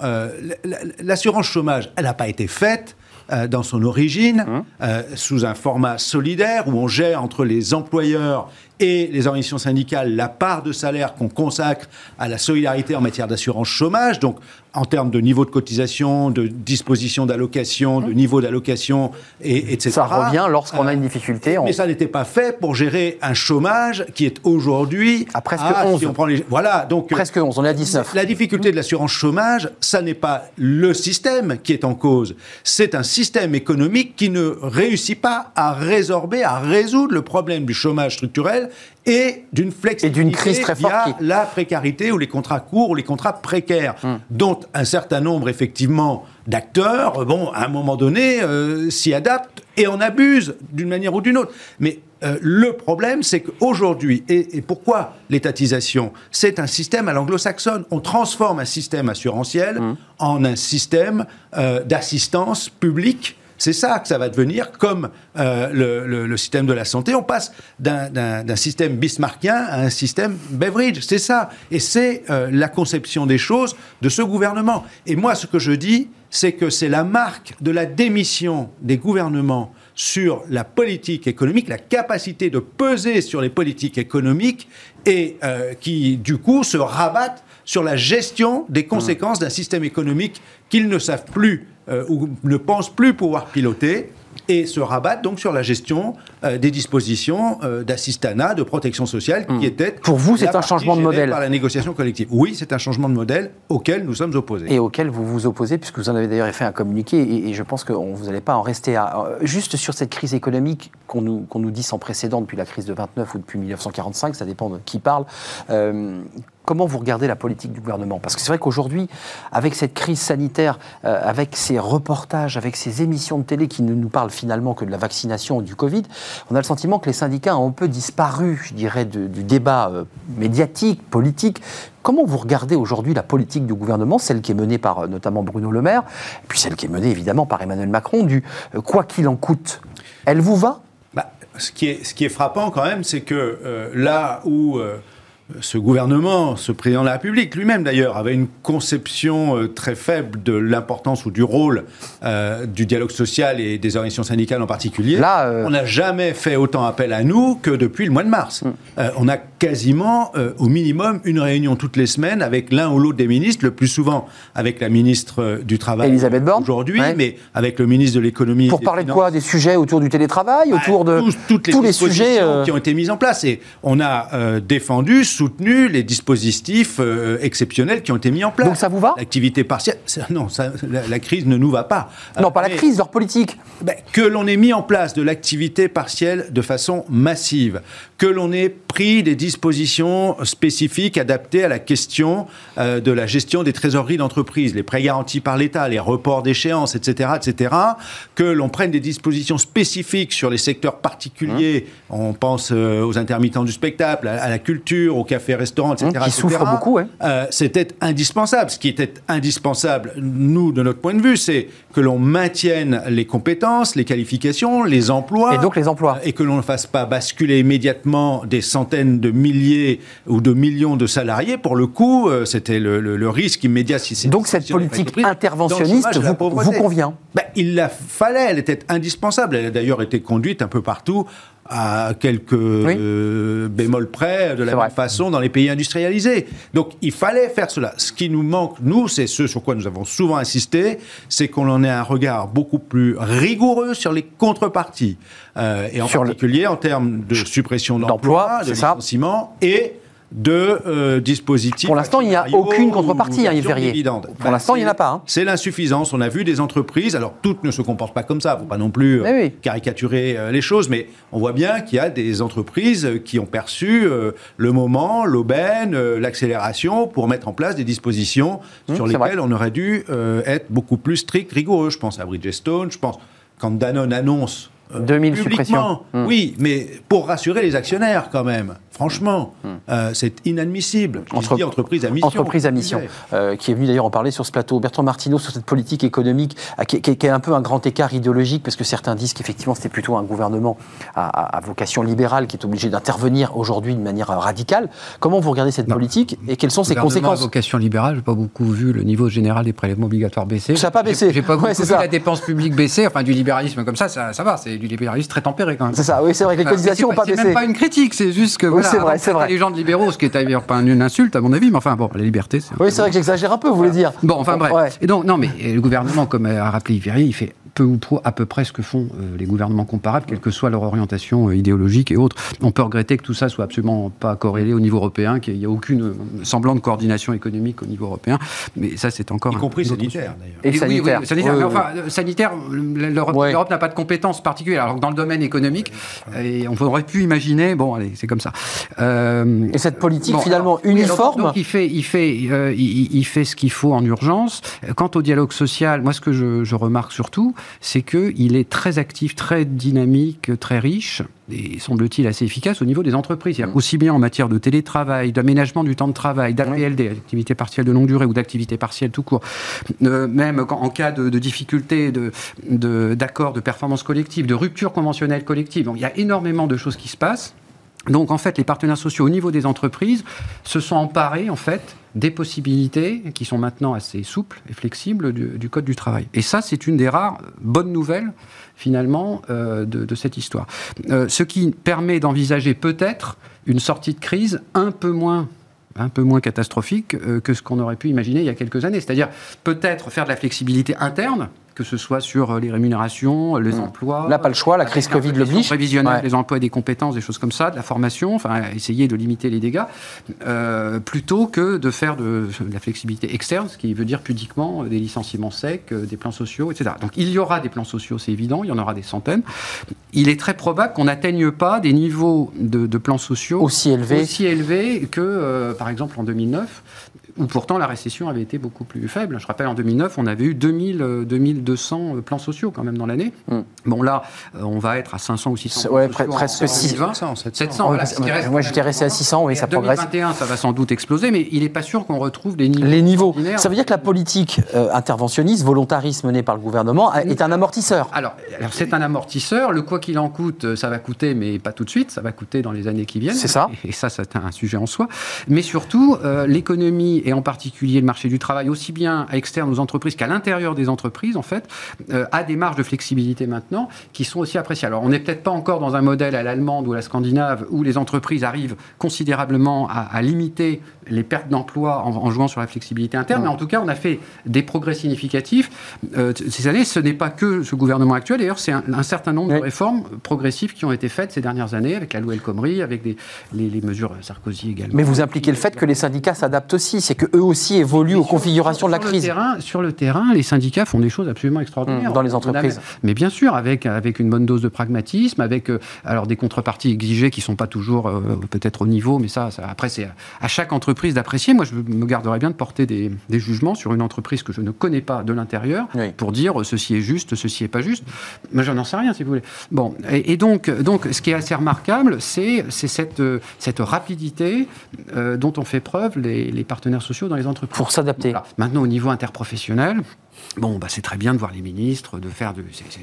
l'assurance chômage, elle n'a pas été faite euh, dans son origine, mmh. euh, sous un format solidaire où on gère entre les employeurs et les organisations syndicales la part de salaire qu'on consacre à la solidarité en matière d'assurance chômage. Donc, en termes de niveau de cotisation, de disposition d'allocation, de niveau d'allocation, et, etc. Ça revient lorsqu'on a une difficulté. Mais ça n'était pas fait pour gérer un chômage qui est aujourd'hui à presque 11. on prend les... Voilà, donc presque 11, on est à 19. La difficulté de l'assurance chômage, ça n'est pas le système qui est en cause, c'est un système économique qui ne réussit pas à résorber, à résoudre le problème du chômage structurel et d'une flexibilité et d'une crise très forte via la précarité ou les contrats courts ou les contrats précaires, hum. dont un certain nombre effectivement d'acteurs, bon, à un moment donné, euh, s'y adaptent et en abusent d'une manière ou d'une autre. Mais euh, le problème, c'est qu'aujourd'hui, et, pourquoi l'étatisation? C'est un système à l'anglo-saxonne. On transforme un système assurantiel hum. en un système euh, d'assistance publique c'est ça que ça va devenir, comme euh, le, système de la santé. On passe d'un système bismarckien à un système Beveridge. C'est ça. Et c'est euh, la conception des choses de ce gouvernement. Et moi, ce que je dis, c'est que c'est la marque de la démission des gouvernements sur la politique économique, la capacité de peser sur les politiques économiques et euh, qui, du coup, se rabattent sur la gestion des conséquences d'un système économique qu'ils ne savent plus euh, ou ne pensent plus pouvoir piloter et se rabattent donc sur la gestion euh, des dispositions euh, d'assistanat, de protection sociale qui hmm. étaient. Pour vous, c'est un changement de modèle Par la négociation collective. Oui, c'est un changement de modèle auquel nous sommes opposés. Et auquel vous vous opposez, puisque vous en avez d'ailleurs fait un communiqué, et, je pense que vous n'allez pas en rester à. Juste sur cette crise économique qu'on nous, qu'on nous dit sans précédent depuis la crise de 29 ou depuis 1945, ça dépend de qui parle. Comment vous regardez la politique du gouvernement? Parce que c'est vrai qu'aujourd'hui, avec cette crise sanitaire, euh, avec ces reportages, avec ces émissions de télé qui ne nous parlent finalement que de la vaccination ou du Covid, on a le sentiment que les syndicats ont un peu disparu, je dirais, du débat euh, médiatique, politique. Comment vous regardez aujourd'hui la politique du gouvernement, celle qui est menée par euh, notamment Bruno Le Maire, puis celle qui est menée évidemment par Emmanuel Macron, du quoi qu'il en coûte? Elle vous va? Bah, ce, qui est, ce qui est frappant quand même, c'est que là où ce gouvernement, ce président de la République lui-même d'ailleurs, avait une conception euh, très faible de l'importance ou du rôle euh, du dialogue social et des organisations syndicales en particulier. Là, euh, On n'a jamais fait autant appel à nous que depuis le mois de mars. Mm. on a quasiment, au minimum, une réunion toutes les semaines avec l'un ou l'autre des ministres, le plus souvent avec la ministre du Travail aujourd'hui, mais avec le ministre de l'économie. Pour parler de quoi? Des sujets autour du télétravail, bah, autour de tous, les, tous les sujets qui ont été mis en place. Et on a défendu soutenu les dispositifs euh, exceptionnels qui ont été mis en place. Donc ça vous va? L'activité partielle, non, ça, la, crise ne nous va pas. Non, pas la crise, leur politique. Ben, que l'on ait mis en place de l'activité partielle de façon massive, que l'on ait pris des dispositions spécifiques adaptées à la question euh, de la gestion des trésoreries d'entreprise, les prêts garantis par l'État, les reports d'échéance, etc., etc., que l'on prenne des dispositions spécifiques sur les secteurs particuliers, hein? on pense euh, aux intermittents du spectacle, à, la culture, aux cafés-restaurants, etc., hein, qui souffrent beaucoup, euh, c'était indispensable. Ce qui était indispensable, nous, de notre point de vue, c'est que l'on maintienne les compétences, les qualifications, les emplois. Et donc les emplois. Et que l'on ne fasse pas basculer immédiatement des centaines de milliers ou de millions de salariés. Pour le coup, euh, c'était le, risque immédiat. Si donc cette politique interventionniste vous, vous, convient ben, Il la fallait, elle était indispensable. Elle a d'ailleurs été conduite un peu partout à quelques euh, bémols près, de la même façon dans les pays industrialisés. Donc il fallait faire cela. Ce qui nous manque, nous, c'est ce sur quoi nous avons souvent insisté, c'est qu'on en ait un regard beaucoup plus rigoureux sur les contreparties, euh, et en particulier en termes de suppression d'emplois, de licenciements, et de euh, dispositifs. Pour l'instant, il n'y a aucune contrepartie, hein, Yves Verrier. Pour ben, l'instant, il n'y en a pas. Hein. C'est l'insuffisance. On a vu des entreprises, alors toutes ne se comportent pas comme ça, il ne faut pas non plus euh, caricaturer euh, les choses, mais on voit bien qu'il y a des entreprises qui ont perçu le moment, l'aubaine, l'accélération pour mettre en place des dispositions mmh, sur lesquelles on aurait dû être beaucoup plus strict, rigoureux. Je pense à Bridgestone, je pense quand Danone annonce 2000 publiquement. suppressions. Hmm. Oui, mais pour rassurer les actionnaires quand même. Franchement, euh, c'est inadmissible. Je Entre- dis entreprise à mission. Entreprise à mission, euh, qui est venu d'ailleurs en parler sur ce plateau. Bertrand Martineau, sur cette politique économique, qui, qui- qui est un peu un grand écart idéologique, parce que certains disent qu'effectivement c'était plutôt un gouvernement à, à- à vocation libérale qui est obligé d'intervenir aujourd'hui de manière radicale. Comment vous regardez cette Non. politique et quelles sont ses Gouvernement à conséquences vocation libérale, j'ai pas beaucoup vu le niveau général des prélèvements obligatoires baisser. Ça a pas baissé. J'ai pas beaucoup c'est vu ça. la dépense publique baisser. Enfin, du libéralisme comme ça, ça, ça va. C'est du libéralisme très tempéré quand même. C'est ça, oui, c'est vrai que les cotisations c'est n'ont pas C'est baissé. même pas une critique, c'est juste que voilà, c'est vrai, c'est vrai. les gens de libéraux, ce qui est d'ailleurs pas une insulte à mon avis, mais enfin bon, la liberté, c'est. Oui, c'est vrai que j'exagère un peu, vous voulez dire. Bon, enfin bref. Et donc, non, mais euh, le gouvernement, comme a rappelé Yves il fait peu ou prou à peu près ce que font euh, les gouvernements comparables, quelle que soit leur orientation euh, idéologique et autres. On peut regretter que tout ça soit absolument pas corrélé au niveau européen, qu'il n'y a aucune euh, semblant de coordination économique au niveau européen. Mais ça, c'est encore Y compris sanitaire, d'ailleurs. Et sanitaire. oui, sanitaire. Oui, Mais oui, enfin, euh, sanitaire, l'Europe Ouais. l'Europe n'a pas de compétences particulières. Alors que dans le domaine économique, et on aurait pu imaginer, bon, allez, c'est comme ça. Euh, Et cette politique Bon, finalement alors, oui, alors, uniforme. donc, il fait, il fait, euh, il, il fait ce qu'il faut en urgence. Quant au dialogue social, moi, ce que je, je remarque surtout, c'est que il est très actif, très dynamique, très riche et semble-t-il assez efficace au niveau des entreprises. C'est-à-dire Aussi bien en matière de télétravail, d'aménagement du temps de travail, d'APLD, activité partielle de longue durée ou d'activité partielle tout court, Euh, même quand- en cas de, de difficulté de, de- d'accord de performance collective, de rupture conventionnelle collective. Donc, il y a énormément de choses qui se passent. Donc en fait, les partenaires sociaux au niveau des entreprises se sont emparés en fait des possibilités qui sont maintenant assez souples et flexibles du, code du travail. Et ça, c'est une des rares bonnes nouvelles finalement euh, de, cette histoire. Euh, ce qui permet d'envisager peut-être une sortie de crise un peu moins un peu moins catastrophique euh, que ce qu'on aurait pu imaginer il y a quelques années. C'est-à-dire peut-être faire de la flexibilité interne, que ce soit sur euh, les rémunérations, les emplois. Là, pas le choix, la crise Covid l'oblige. Prévisionnelle, Ouais. des emplois et des compétences, des choses comme ça, de la formation, enfin essayer de limiter les dégâts, euh, plutôt que de faire de, de la flexibilité externe, ce qui veut dire pudiquement des licenciements secs, euh, des plans sociaux, etc. Donc il y aura des plans sociaux, c'est évident, il y en aura des centaines. Il est très probable qu'on n'atteigne pas des niveaux de, de plans sociaux Aussi élevés. aussi élevés que, euh, par exemple, en 2009, où pourtant la récession avait été beaucoup plus faible. Je rappelle, en 2009, on avait eu 2000, euh, 2200 euh, plans sociaux quand même dans l'année. Mm. Bon, là, euh, on va être à 500 ou 600 C'est- plans ouais, presque en six- 2020. 700, 700. 700, Ouais, voilà, parce- ce qui reste moi, j'étais resté à 600, oui, ça en progresse. 2021, ça va sans doute exploser, mais il n'est pas sûr qu'on retrouve les niveaux. Les niveaux. Ça veut dire que la politique euh, interventionniste, volontariste menée par le gouvernement, est un amortisseur. Alors, alors c'est un amortisseur. Le quoi qu'il en coûte, euh, ça va coûter, mais pas tout de suite. Ça va coûter dans les années qui viennent. C'est ça. Et, et ça, c'est un sujet en soi. Mais surtout, euh, l'économie et en particulier le marché du travail, aussi bien externe aux entreprises qu'à l'intérieur des entreprises, en fait, euh, a des marges de flexibilité maintenant qui sont aussi appréciables. Alors, on n'est peut-être pas encore dans un modèle à l'allemande ou à la scandinave où les entreprises arrivent considérablement à limiter les pertes d'emploi en, en jouant sur la flexibilité interne. Mais en tout cas, on a fait des progrès significatifs euh, ces années. Ce n'est pas que ce gouvernement actuel. D'ailleurs, c'est un, un certain nombre Oui. de réformes progressives qui ont été faites ces dernières années avec la loi El Khomri, avec des- les, les mesures Sarkozy également. Mais vous impliquez le fait que les syndicats s'adaptent aussi, c'est qu'eux aussi évoluent aux configurations de la crise. terrain- sur le terrain, les syndicats font des choses absolument extraordinaires. Mmh, dans les a- entreprises. Mais bien sûr, avec, avec une bonne dose de pragmatisme, avec euh, alors des contreparties exigées qui ne sont pas toujours euh, peut-être au niveau, mais ça, ça- après, c'est à chaque entreprise d'apprécier. Moi, je me garderais bien de porter des, des jugements sur une entreprise que je ne connais pas de l'intérieur Oui. pour dire euh, ceci est juste, ceci est pas juste. Mais j'en sais rien, si vous voulez. Bon, et, et donc, donc, ce qui est assez remarquable, c'est cette, euh, cette rapidité euh, dont ont fait preuve les, les partenaires sociaux dans les entreprises. Pour s'adapter. Voilà. Maintenant, au niveau interprofessionnel, bon, bah, c'est très bien de voir les ministres, de faire de.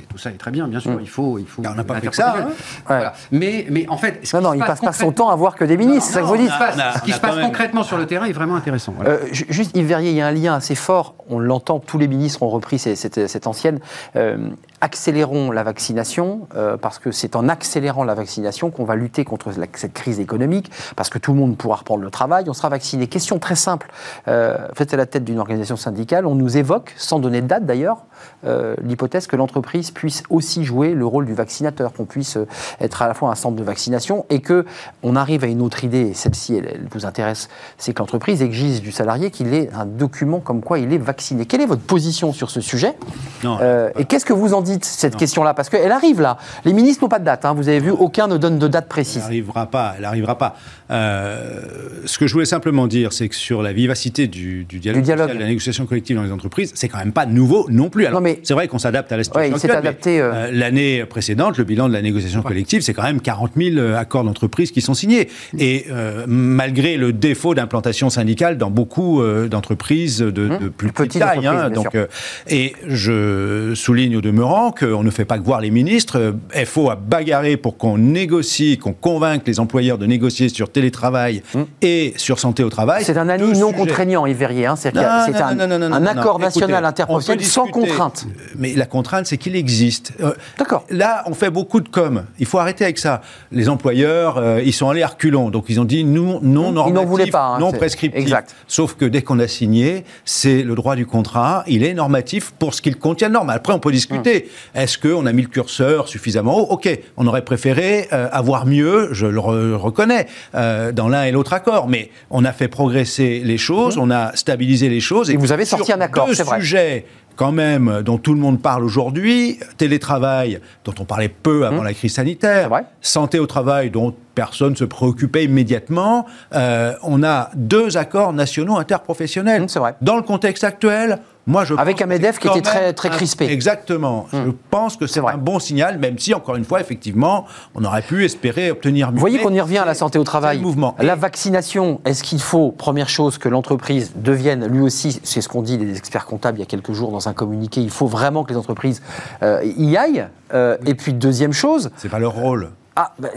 tout ça est très bien, bien sûr. Mm. Il faut. Il faut On n'a pas fait que ça, hein. Voilà. Mais, mais en fait. ce Non, non, il passe passe pas son temps à voir que des ministres, c'est ça que vous Ce qui dites. ce qui se passe concrètement sur le terrain est vraiment intéressant. Voilà. Euh, ju- juste, Yves Verrier, il y a un lien assez fort, on l'entend, tous les ministres ont repris cette ancienne. euh, accélérons la vaccination, euh, parce que c'est en accélérant la vaccination qu'on va lutter contre la- cette crise économique, parce que tout le monde pourra reprendre le travail, on sera vacciné. Question très simple, euh, êtes à la tête d'une organisation syndicale, on nous évoque, sans donner de date d'ailleurs, euh, l'hypothèse que l'entreprise puisse aussi jouer le rôle du vaccinateur, qu'on puisse euh, être à la fois un centre de vaccination et que on arrive à une autre idée, et celle-ci elle, elle vous intéresse, c'est que l'entreprise exige du salarié qu'il ait un document comme quoi il est vacciné. Quelle est votre position sur ce sujet? Non, Et qu'est-ce que vous en dites, cette question-là Parce qu'elle arrive là. Les ministres n'ont pas de date, hein, vous avez vu, aucun ne donne de date Elle précise. n'arrivera pas, elle n'arrivera pas. Euh, ce que je voulais simplement dire, c'est que sur la vivacité du, du dialogue, Du dialogue. social, de la négociation collective dans les entreprises, c'est quand même pas nouveau non plus. Alors, c'est vrai qu'on s'adapte à la situation Ouais, adapté, euh. euh, L'année précédente, le bilan de la négociation collective, c'est quand même 40 000 euh, accords d'entreprise qui sont signés. Et euh, malgré le défaut d'implantation syndicale dans beaucoup d'entreprises de, de plus petite taille. bien donc, et je souligne au demeurant qu'on ne fait pas que voir les ministres. FO a bagarré pour qu'on négocie, qu'on convainque les employeurs de négocier sur télétravail et sur santé au travail. C'est un avis non contraignant, Yves Verrier. hein. Non, c'est non, un, non, non, non, un non, accord non. national interprofessionnel sans discuter. contrainte. Mais la contrainte, c'est qu'il existe. Euh, D'accord. Là, on fait beaucoup de com. Il faut arrêter avec ça. Les employeurs, euh, ils sont allés à reculons. Donc, ils ont dit non, non Ils normatif, n'en voulaient pas, hein, non prescriptif. exact. Sauf que dès qu'on a signé, c'est le droit du contrat. Il est normatif pour ce qu'il contient de norme. Après, on peut discuter. Hum. Est-ce qu'on a mis le curseur suffisamment? Haut Ok, on aurait préféré euh, avoir mieux, je le re- reconnais, euh, dans l'un et l'autre accord. Mais on a fait progresser les choses, on a stabilisé les choses. Et vous avez sorti un accord, deux c'est vrai. sujets quand même dont tout le monde parle aujourd'hui, télétravail dont on parlait peu avant la crise sanitaire, santé au travail dont personne ne se préoccupait immédiatement, euh, on a deux accords nationaux interprofessionnels. Mmh, c'est vrai. Dans le contexte actuel, moi je Avec un MEDEF qui était très- très un- crispé. Mmh. Exactement. Je pense que c'est un bon signal, même si encore une fois, effectivement, on aurait pu espérer obtenir mieux. Vous voyez qu'on y revient à la santé au travail. le mouvement. La vaccination, est-ce qu'il faut, première chose, que l'entreprise devienne lui aussi, c'est ce qu'ont dit les experts comptables il y a quelques jours dans un communiqué, il faut vraiment que les entreprises euh, y aillent. Euh, Et puis deuxième chose, c'est pas leur rôle. ah, bah,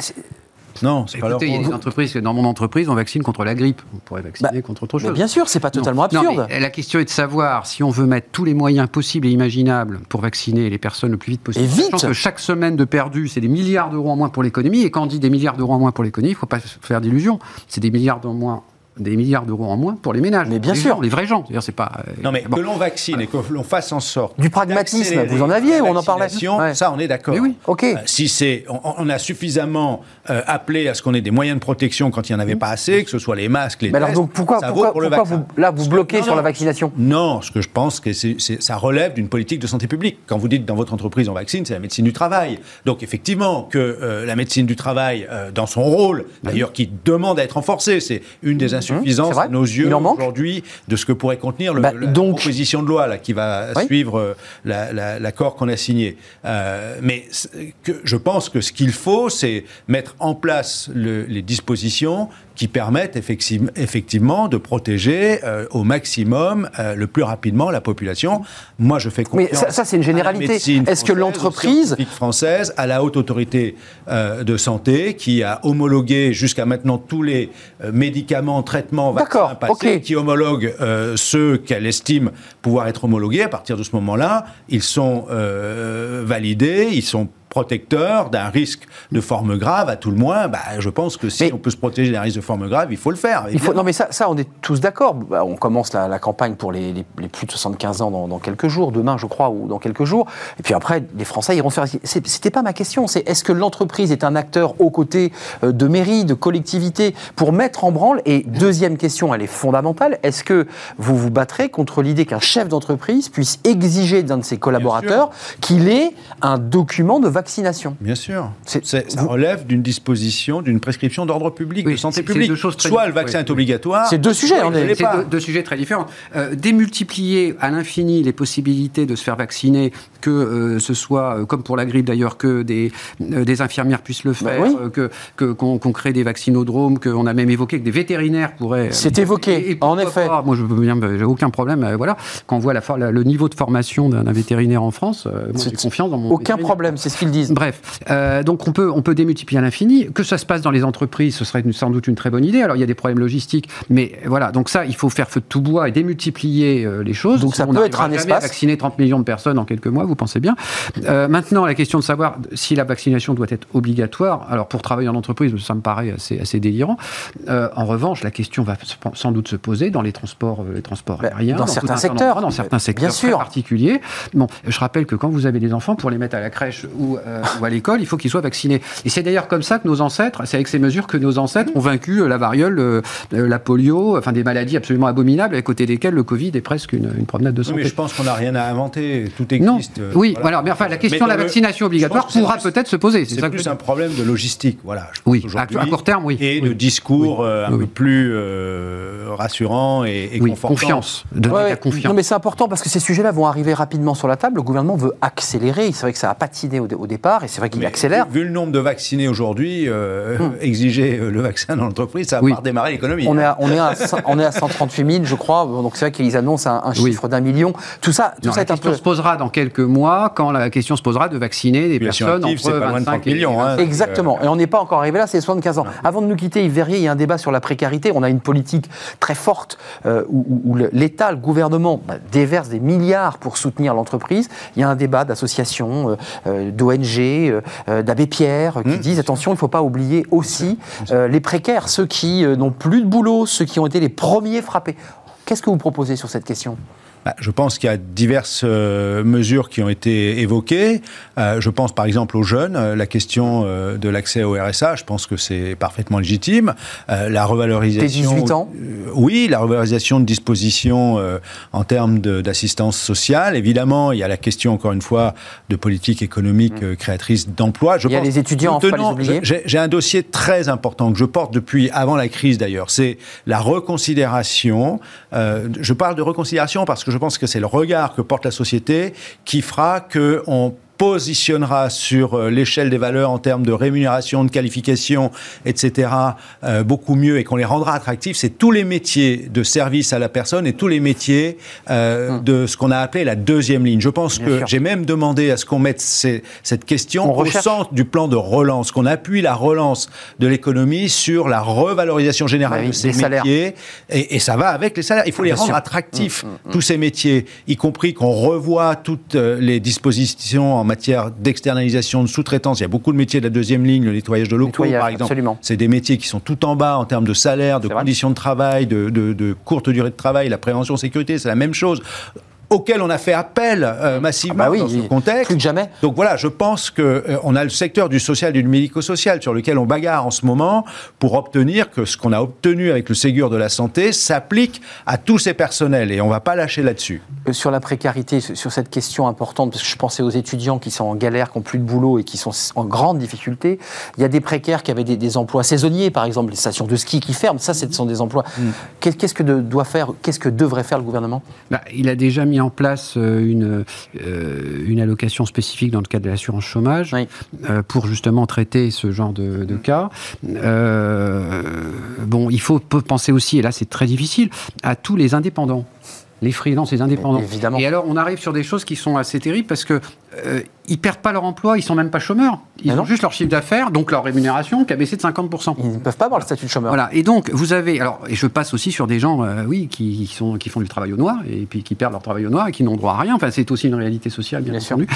Non, c'est pas leur Écoutez, il y a des entreprises, dans mon entreprise, on vaccine contre la grippe. On pourrait vacciner Bah, contre autre mais chose. bien sûr, c'est pas totalement Non, absurde. mais la question est de savoir si on veut mettre tous les moyens possibles et imaginables pour vacciner les personnes le plus vite possible. Et vite Sachant que chaque semaine de perdu, c'est des milliards d'euros en moins pour l'économie. Et quand on dit des milliards d'euros en moins pour l'économie, il ne faut pas se faire d'illusions. C'est des milliards d'euros en moins des milliards d'euros en moins pour les ménages. Mais bien Les sûr. gens, les vrais gens. C'est pas. euh, Non, mais bon. que l'on vaccine et que l'on fasse en sorte. Du pragmatisme, vous en aviez, on en parlait. Ouais. Ça, on est d'accord. Mais oui. Ok. Euh, si c'est, on, on a suffisamment euh, appelé à ce qu'on ait des moyens de protection quand il n'y en avait pas assez, que ce soit les masques, les Mais alors donc pourquoi, ça vaut pourquoi, pour vous, là vous bloquez Non, sur la vaccination? Non, ce que je pense que c'est, ça relève d'une politique de santé publique. Quand vous dites dans votre entreprise on vaccine, c'est la médecine du travail. Donc effectivement que euh, la médecine du travail, dans son rôle, d'ailleurs qui demande à être renforcée, c'est une des c'est vrai. à nos yeux aujourd'hui de ce que pourrait contenir le, Bah, la donc- proposition de loi là, qui va Oui. suivre euh, la- la- l'accord qu'on a signé. Euh, mais que, je pense que ce qu'il faut, c'est mettre en place le- les dispositions qui permettent effectivement, de protéger euh, au maximum, euh, le plus rapidement, la population. Moi, je fais Mais confiance. ça- ça, c'est une généralité. Est-ce que l'entreprise- française, à la haute autorité euh, de santé, qui a homologué jusqu'à maintenant tous les médicaments, traitements, vaccins passés, qui homologue ceux qu'elle estime pouvoir être homologués. À partir de ce moment-là, ils sont validés, ils sont protecteurs d'un risque de forme grave, à tout le moins. Bah, je pense que si Mais- on peut se protéger d'un risque de forme grave, il faut le faire. Il faut, non mais ça, ça, on est tous d'accord. Bah, on commence la, la campagne pour les, les- les plus de 75 ans dans, dans quelques jours, demain je crois, ou dans quelques jours. Et puis après, les Français iront faire... C'était pas ma question, c'est est-ce que l'entreprise est un acteur aux côtés euh, de mairies, de collectivités, pour mettre en branle? Et deuxième question, elle est fondamentale, est-ce que vous vous battrez contre l'idée qu'un chef d'entreprise puisse exiger d'un de ses collaborateurs qu'il ait un document de vaccination? Bien sûr. Ça vous- relève d'une disposition, d'une prescription d'ordre public, Oui, de santé publique. deux choses très Soit le vaccin Oui, est obligatoire. C'est deux sujets, hein, C'est pas. deux, deux sujets très différents. Euh, démultiplier à l'infini les possibilités de se faire vacciner, que euh, ce soit, euh, comme pour la grippe d'ailleurs, que des, euh, des infirmières puissent le faire, oui. euh, que que- qu'on qu'on crée des vaccinodromes, qu'on a même évoqué que des vétérinaires pourraient. C'est évoqué, en effet. pas, moi, je veux bien, j'ai aucun problème. voilà, quand on voit la, for- la- le niveau de formation d'un d'un vétérinaire en France, moi, j'ai confiance dans mon. Aucun problème, c'est ce qu'ils disent. Bref, donc on peut, on peut démultiplier à l'infini. Que ça se passe dans les entreprises, ce serait sans doute une très bonne idée. Alors il y a des problèmes logistiques, mais voilà, donc ça, il faut faire feu de tout bois et démultiplier les choses. Donc ça Sinon, peut on être un espace. vacciner 30 millions de personnes en quelques mois, vous pensez bien. Euh, maintenant, la question de savoir si la vaccination doit être obligatoire. Alors pour travailler en entreprise, ça me paraît assez, assez délirant. Euh, en revanche, la question va sans doute se poser dans les transports, euh, les transports Ben, aériens, dans certains secteurs. d'endroits, dans certains Bien secteurs sûr. très particuliers. Bon, je rappelle que quand vous avez des enfants, pour les mettre à la crèche ou euh, ou à l'école, il faut qu'ils soient vaccinés. Et c'est d'ailleurs comme ça que nos ancêtres, c'est avec ces mesures que nos ancêtres ont vaincu la variole, la polio, enfin des maladies absolument abominables, à côté desquelles le Covid est presque une, une promenade de Oui, santé. mais je pense qu'on n'a rien à inventer. Tout non, existe. Euh, oui, voilà. voilà. Mais enfin, la question de la vaccination obligatoire que pourra peut-être se poser. C'est que plus je- un problème de logistique, voilà. Oui, à, court terme, oui. Et Oui. de discours Oui. euh, un Oui, peu plus euh, rassurant et, et Oui, confortant. confiance. Donner Ouais, la ouais. confiance. Non, mais c'est important parce que ces sujets-là vont arriver rapidement sur la table. Le gouvernement veut accélérer. C'est vrai que ça a patiné au, dé- au départ et c'est vrai qu'il accélère. Vu, vu le nombre de vaccinés aujourd'hui, euh, exiger euh, le vaccin dans l'entreprise, ça va redémarrer l'économie. On est, hein. à, on, est à, cin- on est à 138 000, je crois. Donc c'est vrai qu'ils annoncent un, chiffre d'un million. Tout ça, tout Non, ça est un peu. se posera dans quelques mois quand la question se posera de vacciner des Population personnes active, entre pas loin de 25 30 millions, et hein. Exactement. Et on n'est pas encore arrivé là, c'est 75 ans. Avant de nous quitter, Yves Verrier, il y a un débat sur la précarité. On a une politique très forte euh, où, l'État, le gouvernement, bah, déverse des milliards pour soutenir l'entreprise. Il y a un débat d'associations, euh, euh, d'ONG, euh, euh, d'abbé Pierre, euh, qui disent attention, il ne faut pas oublier aussi euh, les précaires, ceux qui euh, n'ont plus de boulot, ceux qui ont été les premiers frappés. Qu'est-ce que vous proposez sur cette question? Bah, Je pense qu'il y a diverses euh, mesures qui ont été évoquées. Euh, je pense par exemple aux jeunes, euh, la question de l'accès au RSA, je pense que c'est parfaitement légitime. La revalorisation. Dès 18 ans? Oui, la revalorisation de dispositions en termes d'assistance sociale. Évidemment, il y a la question, encore une fois, de politique économique euh, créatrice d'emploi. Je Il y a les étudiants, faut pas les j'ai- un dossier très important que je porte depuis avant la crise d'ailleurs. C'est la reconsidération. je parle de reconsidération parce que je pense que c'est le regard que porte la société qui fera que on positionnera sur euh, l'échelle des valeurs en termes de rémunération, de qualification, etc., euh, beaucoup mieux et qu'on les rendra attractifs, c'est tous les métiers de service à la personne et tous les métiers euh, de ce qu'on a appelé la deuxième ligne. Je pense Hum. Bien que j'ai même demandé à ce qu'on mette ces- cette question On au centre du plan de relance, qu'on appuie la relance de l'économie sur la revalorisation générale Bah oui, de ces métiers. Et, et ça va avec les salaires. Il faut les rendre sûr. Hum, attractifs, tous ces métiers, y compris qu'on revoie toutes euh, les dispositions en matière d'externalisation, de sous-traitance. Il y a beaucoup de métiers de la deuxième ligne, le nettoyage de locaux, Nettoyage, par exemple. C'est des métiers qui sont tout en bas en termes de salaire, de vrai. conditions de travail, de, de- de courte durée de travail, la prévention sécurité, c'est la même chose auquel on a fait appel euh, massivement Ah bah oui, dans ce contexte. plus que jamais. Donc voilà, je pense que euh, on a le secteur du social et du médico-social sur lequel on bagarre en ce moment pour obtenir que ce qu'on a obtenu avec le Ségur de la santé s'applique à tous ces personnels et on va pas lâcher là-dessus. Euh, sur la précarité, sur cette question importante, parce que je pensais aux étudiants qui sont en galère, qui n'ont plus de boulot et qui sont en grande difficulté. Il y a des précaires qui avaient des, des emplois saisonniers, par exemple les stations de ski qui ferment. Ça, ce sont des emplois. Qu'est- Qu'est-ce que de- doit faire, qu'est-ce que devrait faire le gouvernement? Bah, il a déjà mis en place euh, une, euh, une allocation spécifique dans le cadre de l'assurance chômage Oui. euh, pour justement traiter ce genre de, de cas. Bon, il faut penser aussi, et là c'est très difficile, à tous les indépendants. Les freelances, les indépendants. Évidemment. Et alors, on arrive sur des choses qui sont assez terribles parce que euh, ils perdent pas leur emploi, ils sont même pas chômeurs. Ils Mais ont non. juste leur chiffre d'affaires, donc leur rémunération qui a baissé de 50%. Ils ne peuvent pas avoir le statut de chômeur. Voilà. Et donc, vous avez. Alors, et je passe aussi sur des gens, euh, oui, qui, qui sont, qui font du travail au noir et puis qui perdent leur travail au noir et qui n'ont droit à rien. Enfin, c'est aussi une réalité sociale, bien, Bien sûr. entendu.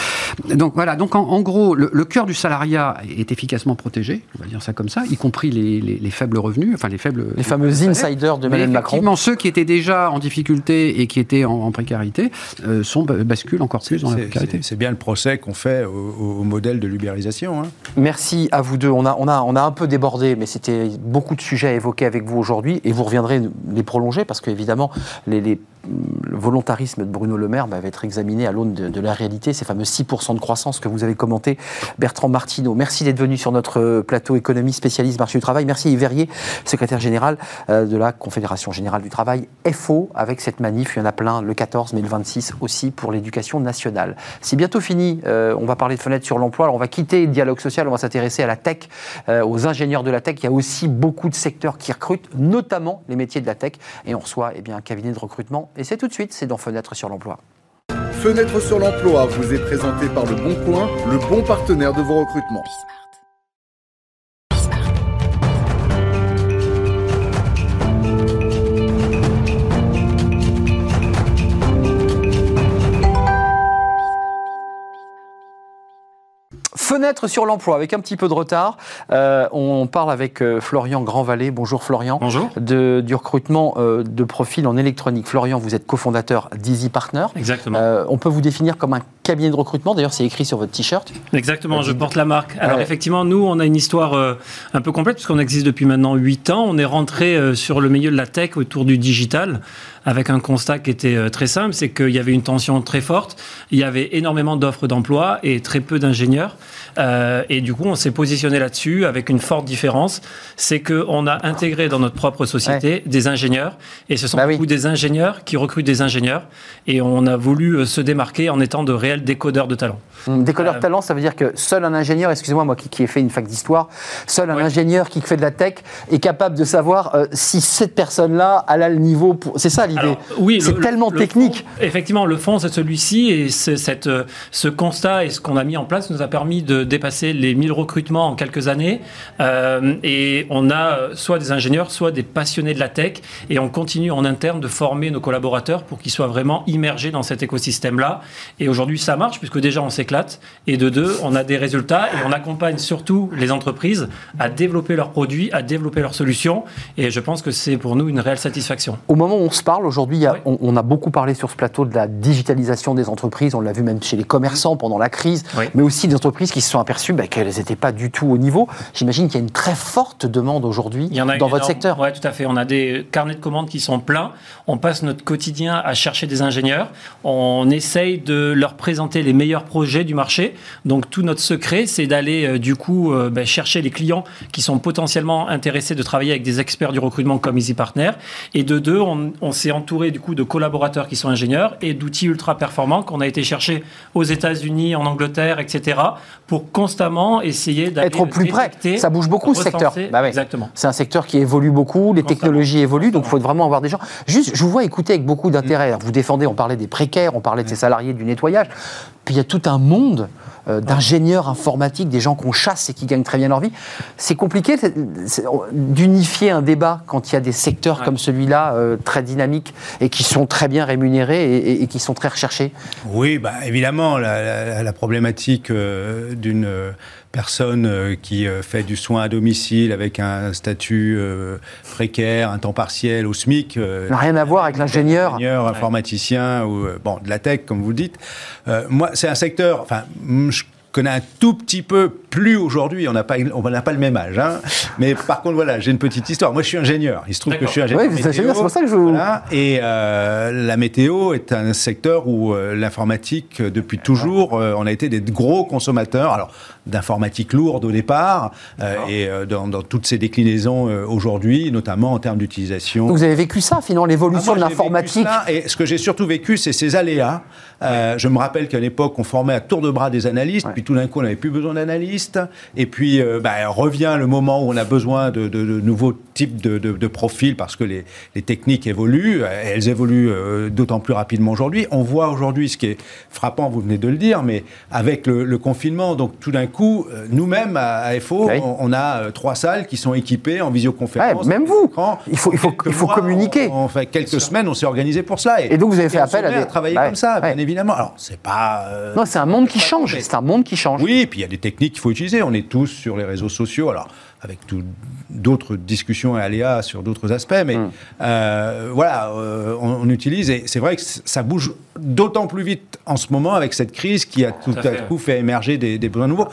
Donc, voilà. Donc, en, en gros, le, le cœur du salariat est efficacement protégé, on va dire ça comme ça, y compris les, les- les faibles revenus, enfin, les faibles. Les fameux salaires. insiders de Emmanuel Macron. effectivement, ceux qui étaient déjà en difficulté et qui étaient en, en précarité euh, sont, basculent encore plus dans la précarité. C'est c'est bien le procès qu'on fait au, modèle de hein. Merci à vous deux. On a un peu débordé, mais c'était beaucoup de sujets à évoquer avec vous aujourd'hui et vous reviendrez les prolonger parce qu'évidemment, les, les- le volontarisme de Bruno Le Maire bah, va être examiné à l'aune de, la réalité, ces fameux 6% de croissance que vous avez commenté. Bertrand Martineau, merci d'être venu sur notre euh, plateau économie spécialiste marché du travail. Merci Yves Verrier, secrétaire général euh, de la Confédération Générale du Travail, FO, avec cette manif. Il y en a plein le 14, mais le 26 aussi pour l'éducation nationale. C'est bientôt fini. Euh, on va parler de fenêtres sur l'emploi. Alors, on va quitter le dialogue social. On va s'intéresser à la tech, aux ingénieurs de la tech. Il y a aussi beaucoup de secteurs qui recrutent, notamment les métiers de la tech. Et on reçoit eh bien, un cabinet de recrutement. Et c'est tout de suite, c'est dans Fenêtre sur l'emploi. Fenêtre sur l'emploi vous est présenté par Le Bon Coin, le bon partenaire de vos recrutements. Fenêtre sur l'emploi, avec un petit peu de retard. Euh, on parle avec euh, Florian Grandvalet. Bonjour Florian. Bonjour. De, du recrutement euh, de profils en électronique. Florian, vous êtes cofondateur d'Easy Partner. Exactement. Euh, on peut vous définir comme un cabinet de recrutement. D'ailleurs, c'est écrit sur votre t-shirt. Exactement, je porte la marque. Alors Ouais. effectivement, nous, on a une histoire euh, un peu complète, puisqu'on existe depuis maintenant 8 ans. On est rentré sur le milieu de la tech autour du digital, avec un constat qui était euh, très simple, c'est qu'il y avait une tension très forte, il y avait énormément d'offres d'emploi et très peu d'ingénieurs. Euh, et du coup, on s'est positionné là-dessus avec une forte différence, c'est qu'on a intégré dans notre propre société des ingénieurs, et ce sont Bah oui. beaucoup des ingénieurs qui recrutent des ingénieurs, et on a voulu euh, se démarquer en étant de réels décodeurs de talent. Hum, Décodeur Euh, talent, ça veut dire que seul un ingénieur, excusez-moi, moi qui, qui ai fait une fac d'histoire, seul un Ouais. ingénieur qui fait de la tech est capable de savoir euh, si cette personne-là a le niveau pour. C'est ça Alors, oui, c'est le- tellement le technique. fond- effectivement, le fond, c'est celui-ci. Et c'est- cette, euh, ce constat et ce qu'on a mis en place nous a permis de dépasser les 1000 recrutements en quelques années. Euh, et on a euh, soit des ingénieurs, soit des passionnés de la tech. Et on continue en interne de former nos collaborateurs pour qu'ils soient vraiment immergés dans cet écosystème-là. Et aujourd'hui, ça marche, puisque déjà, on s'éclate. Et de deux, on a des résultats. Et on accompagne surtout les entreprises à développer leurs produits, à développer leurs solutions. Et je pense que c'est pour nous une réelle satisfaction. Au moment où on se parle, aujourd'hui, Oui. on, on a beaucoup parlé sur ce plateau de la digitalisation des entreprises. On l'a vu même chez les commerçants pendant la crise, Oui. mais aussi des entreprises qui se sont aperçues bah, qu'elles n'étaient pas du tout au niveau. J'imagine qu'il y a une très forte demande aujourd'hui dans votre énorme. secteur. Oui, tout à fait. On a des carnets de commandes qui sont pleins. On passe notre quotidien à chercher des ingénieurs. On essaye de leur présenter les meilleurs projets du marché. Donc, tout notre secret, c'est d'aller, euh, du coup, euh, ben, chercher les clients qui sont potentiellement intéressés de travailler avec des experts du recrutement comme Easy Partner. Et de deux, on, on s'est entouré, du coup, de collaborateurs qui sont ingénieurs et d'outils ultra performants qu'on a été chercher aux États-Unis, en Angleterre, etc., pour constamment essayer d'aller Être au plus près. Ça bouge beaucoup ce secteur. Bah ouais. Exactement. C'est un secteur qui évolue beaucoup, les Constamment. technologies évoluent, donc il faut vraiment avoir des gens. Juste, je vous vois écouter avec beaucoup d'intérêt. Vous défendez, on parlait des précaires, on parlait de ces salariés du nettoyage. Puis il y a tout un monde euh, d'ingénieurs informatiques, des gens qu'on chasse et qui gagnent très bien leur vie. C'est compliqué d'unifier un débat quand il y a des secteurs Ouais. comme celui-là, euh, très dynamiques et qui sont très bien rémunérés et, et- et qui sont très recherchés. Oui, bah, évidemment, la, la- la problématique euh, d'une personne euh, qui euh, fait du soin à domicile avec un statut euh, précaire, un temps partiel au SMIC. n'a rien à voir avec l'ingénieur. ingénieur, informaticien ou bon de la tech comme vous le dites. Euh, moi, c'est un secteur. Enfin, je connais un tout petit peu plus aujourd'hui. On n'a pas on n'a pas le même âge, hein. Mais par contre, voilà, j'ai une petite histoire. Moi, je suis ingénieur. Il se trouve que je suis ingénieur. Oui, vous êtes ingénieur, c'est pour ça que je vous- Voilà. Et euh, la météo est un secteur où euh, l'informatique, euh, depuis toujours, euh, on a été des gros consommateurs. Alors d'informatique lourde au départ et dans, dans toutes ses déclinaisons aujourd'hui, notamment en termes d'utilisation. Vous avez vécu ça, finalement, l'évolution Ah, de l'informatique. Et ce que j'ai surtout vécu, c'est ces aléas. Je me rappelle qu'à l'époque, on formait à tour de bras des analystes, puis tout d'un coup, on n'avait plus besoin d'analystes. Et puis, euh, bah, revient le moment où on a besoin de, de- de nouveaux types de, profils parce que les, les techniques évoluent. Elles évoluent euh, d'autant plus rapidement aujourd'hui. On voit aujourd'hui ce qui est frappant, vous venez de le dire, mais avec le, le confinement, donc tout d'un coup, euh, nous-mêmes à, FO, Oui. on, on a euh, trois salles qui sont équipées en visioconférence. Ouais, même vous. Il faut- il faut- Quelques il faut mois, communiquer. En, en fait, quelques semaines, on s'est organisé pour cela. Et donc, vous avez fait on appel à des- à travailler Ouais, comme ça, ouais. bien évidemment. Alors, c'est pas. euh, Non, c'est un monde qui change. C'est un monde qui oui, et puis il y a des techniques qu'il faut utiliser. On est tous sur les réseaux sociaux. Alors, avec d'autres discussions et aléas sur d'autres aspects, mais Hmm. euh, voilà, euh, on, on utilise. Et c'est vrai que ça bouge d'autant plus vite en ce moment avec cette crise qui a tout à à, fait, coup fait émerger des, des besoins nouveaux.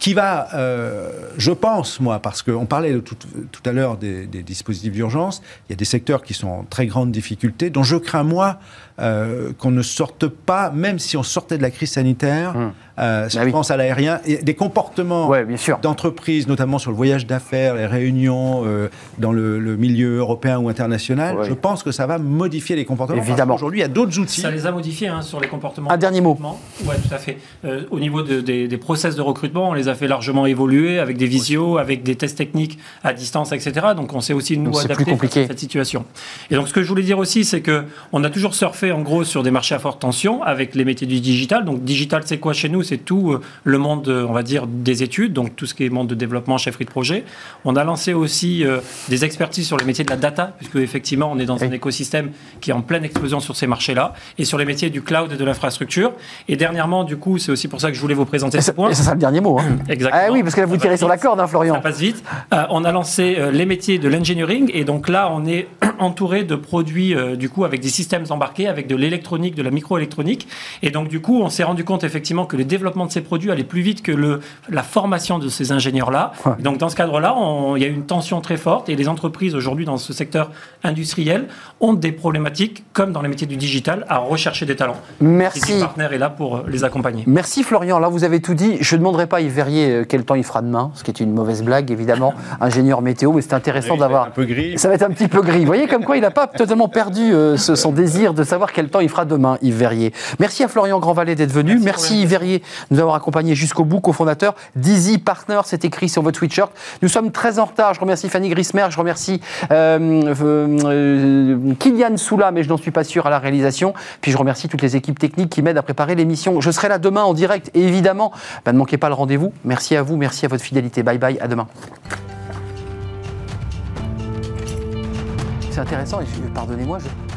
Qui va, euh, je pense, moi, parce qu'on parlait de tout, tout à l'heure des, des dispositifs d'urgence, il y a des secteurs qui sont en très grande difficulté, dont je crains, moi, euh, qu'on ne sorte pas, même si on sortait de la crise sanitaire, euh, si je oui. pense à l'aérien, des comportements Ouais, d'entreprises, notamment sur le voyage d'affaires, les réunions euh, dans le, le milieu européen ou international, Ouais. je pense que ça va modifier les comportements. Évidemment. qu'aujourd'hui, il y a d'autres outils. Ça les a modifiés hein, sur les comportements. Un dernier mot. Oui, tout à fait. Euh, au niveau de- des, des process de recrutement, on les a fait largement évoluer avec des visios, avec des tests techniques à distance, etc. Donc on s'est aussi nous Donc, compliqué. à cette situation. Et donc ce que je voulais dire aussi, c'est que on a toujours surfé en gros sur des marchés à forte tension avec les métiers du digital. Donc digital, c'est quoi chez nous? C'est tout euh, le monde, euh, on va dire, des études, donc tout ce qui est monde de développement, chefferie de projet. On a lancé aussi euh, des expertises sur les métiers de la data, puisque effectivement, on est dans un écosystème qui est en pleine explosion sur ces marchés-là, et sur les métiers du cloud et de l'infrastructure. Et dernièrement, du coup, c'est aussi pour ça que je voulais vous présenter Et ce ça, point. et ça sera le dernier mot. hein. Exactement. Ah oui, parce que là, vous tirez sur la corde, hein, Florian. Ça passe vite. Euh, on a lancé euh, les métiers de l'engineering et donc là, on est entouré de produits euh, du coup avec des systèmes embarqués, avec de l'électronique, de la microélectronique. Et donc du coup, on s'est rendu compte effectivement que le développement de ces produits allait plus vite que le, la formation de ces ingénieurs-là. Ouais. Donc dans ce cadre-là, il y a une tension très forte et les entreprises aujourd'hui dans ce secteur industriel ont des problématiques, comme dans les métiers du digital, à rechercher des talents. Merci. Et partenaire est là pour les accompagner. Merci Florian, là vous avez tout dit. Je ne demanderai pas Yves Euh, quel temps il fera demain, ce qui est une mauvaise blague évidemment, ingénieur météo, mais c'est intéressant d'avoir... Ça va être un petit peu gris. Vous voyez comme quoi il n'a pas totalement perdu euh, ce- son désir de savoir quel temps il fera demain, Yves Verrier. Merci à Florian Grandvalet d'être venu. Merci Merci, Yves Verrier de nous avoir accompagnés jusqu'au bout, cofondateur d'Easy Partner, c'est écrit sur votre sweatshirt. Nous sommes très en retard. Je remercie Fanny Grismer, je remercie euh, euh, euh, Kylian Soula, mais je n'en suis pas sûr à la réalisation. Puis je remercie toutes les équipes techniques qui m'aident à préparer l'émission. Je serai là demain en direct et évidemment, bah, ne manquez pas le rendez-vous. Merci à vous, merci à votre fidélité. Bye bye, à demain. C'est intéressant, pardonnez-moi, je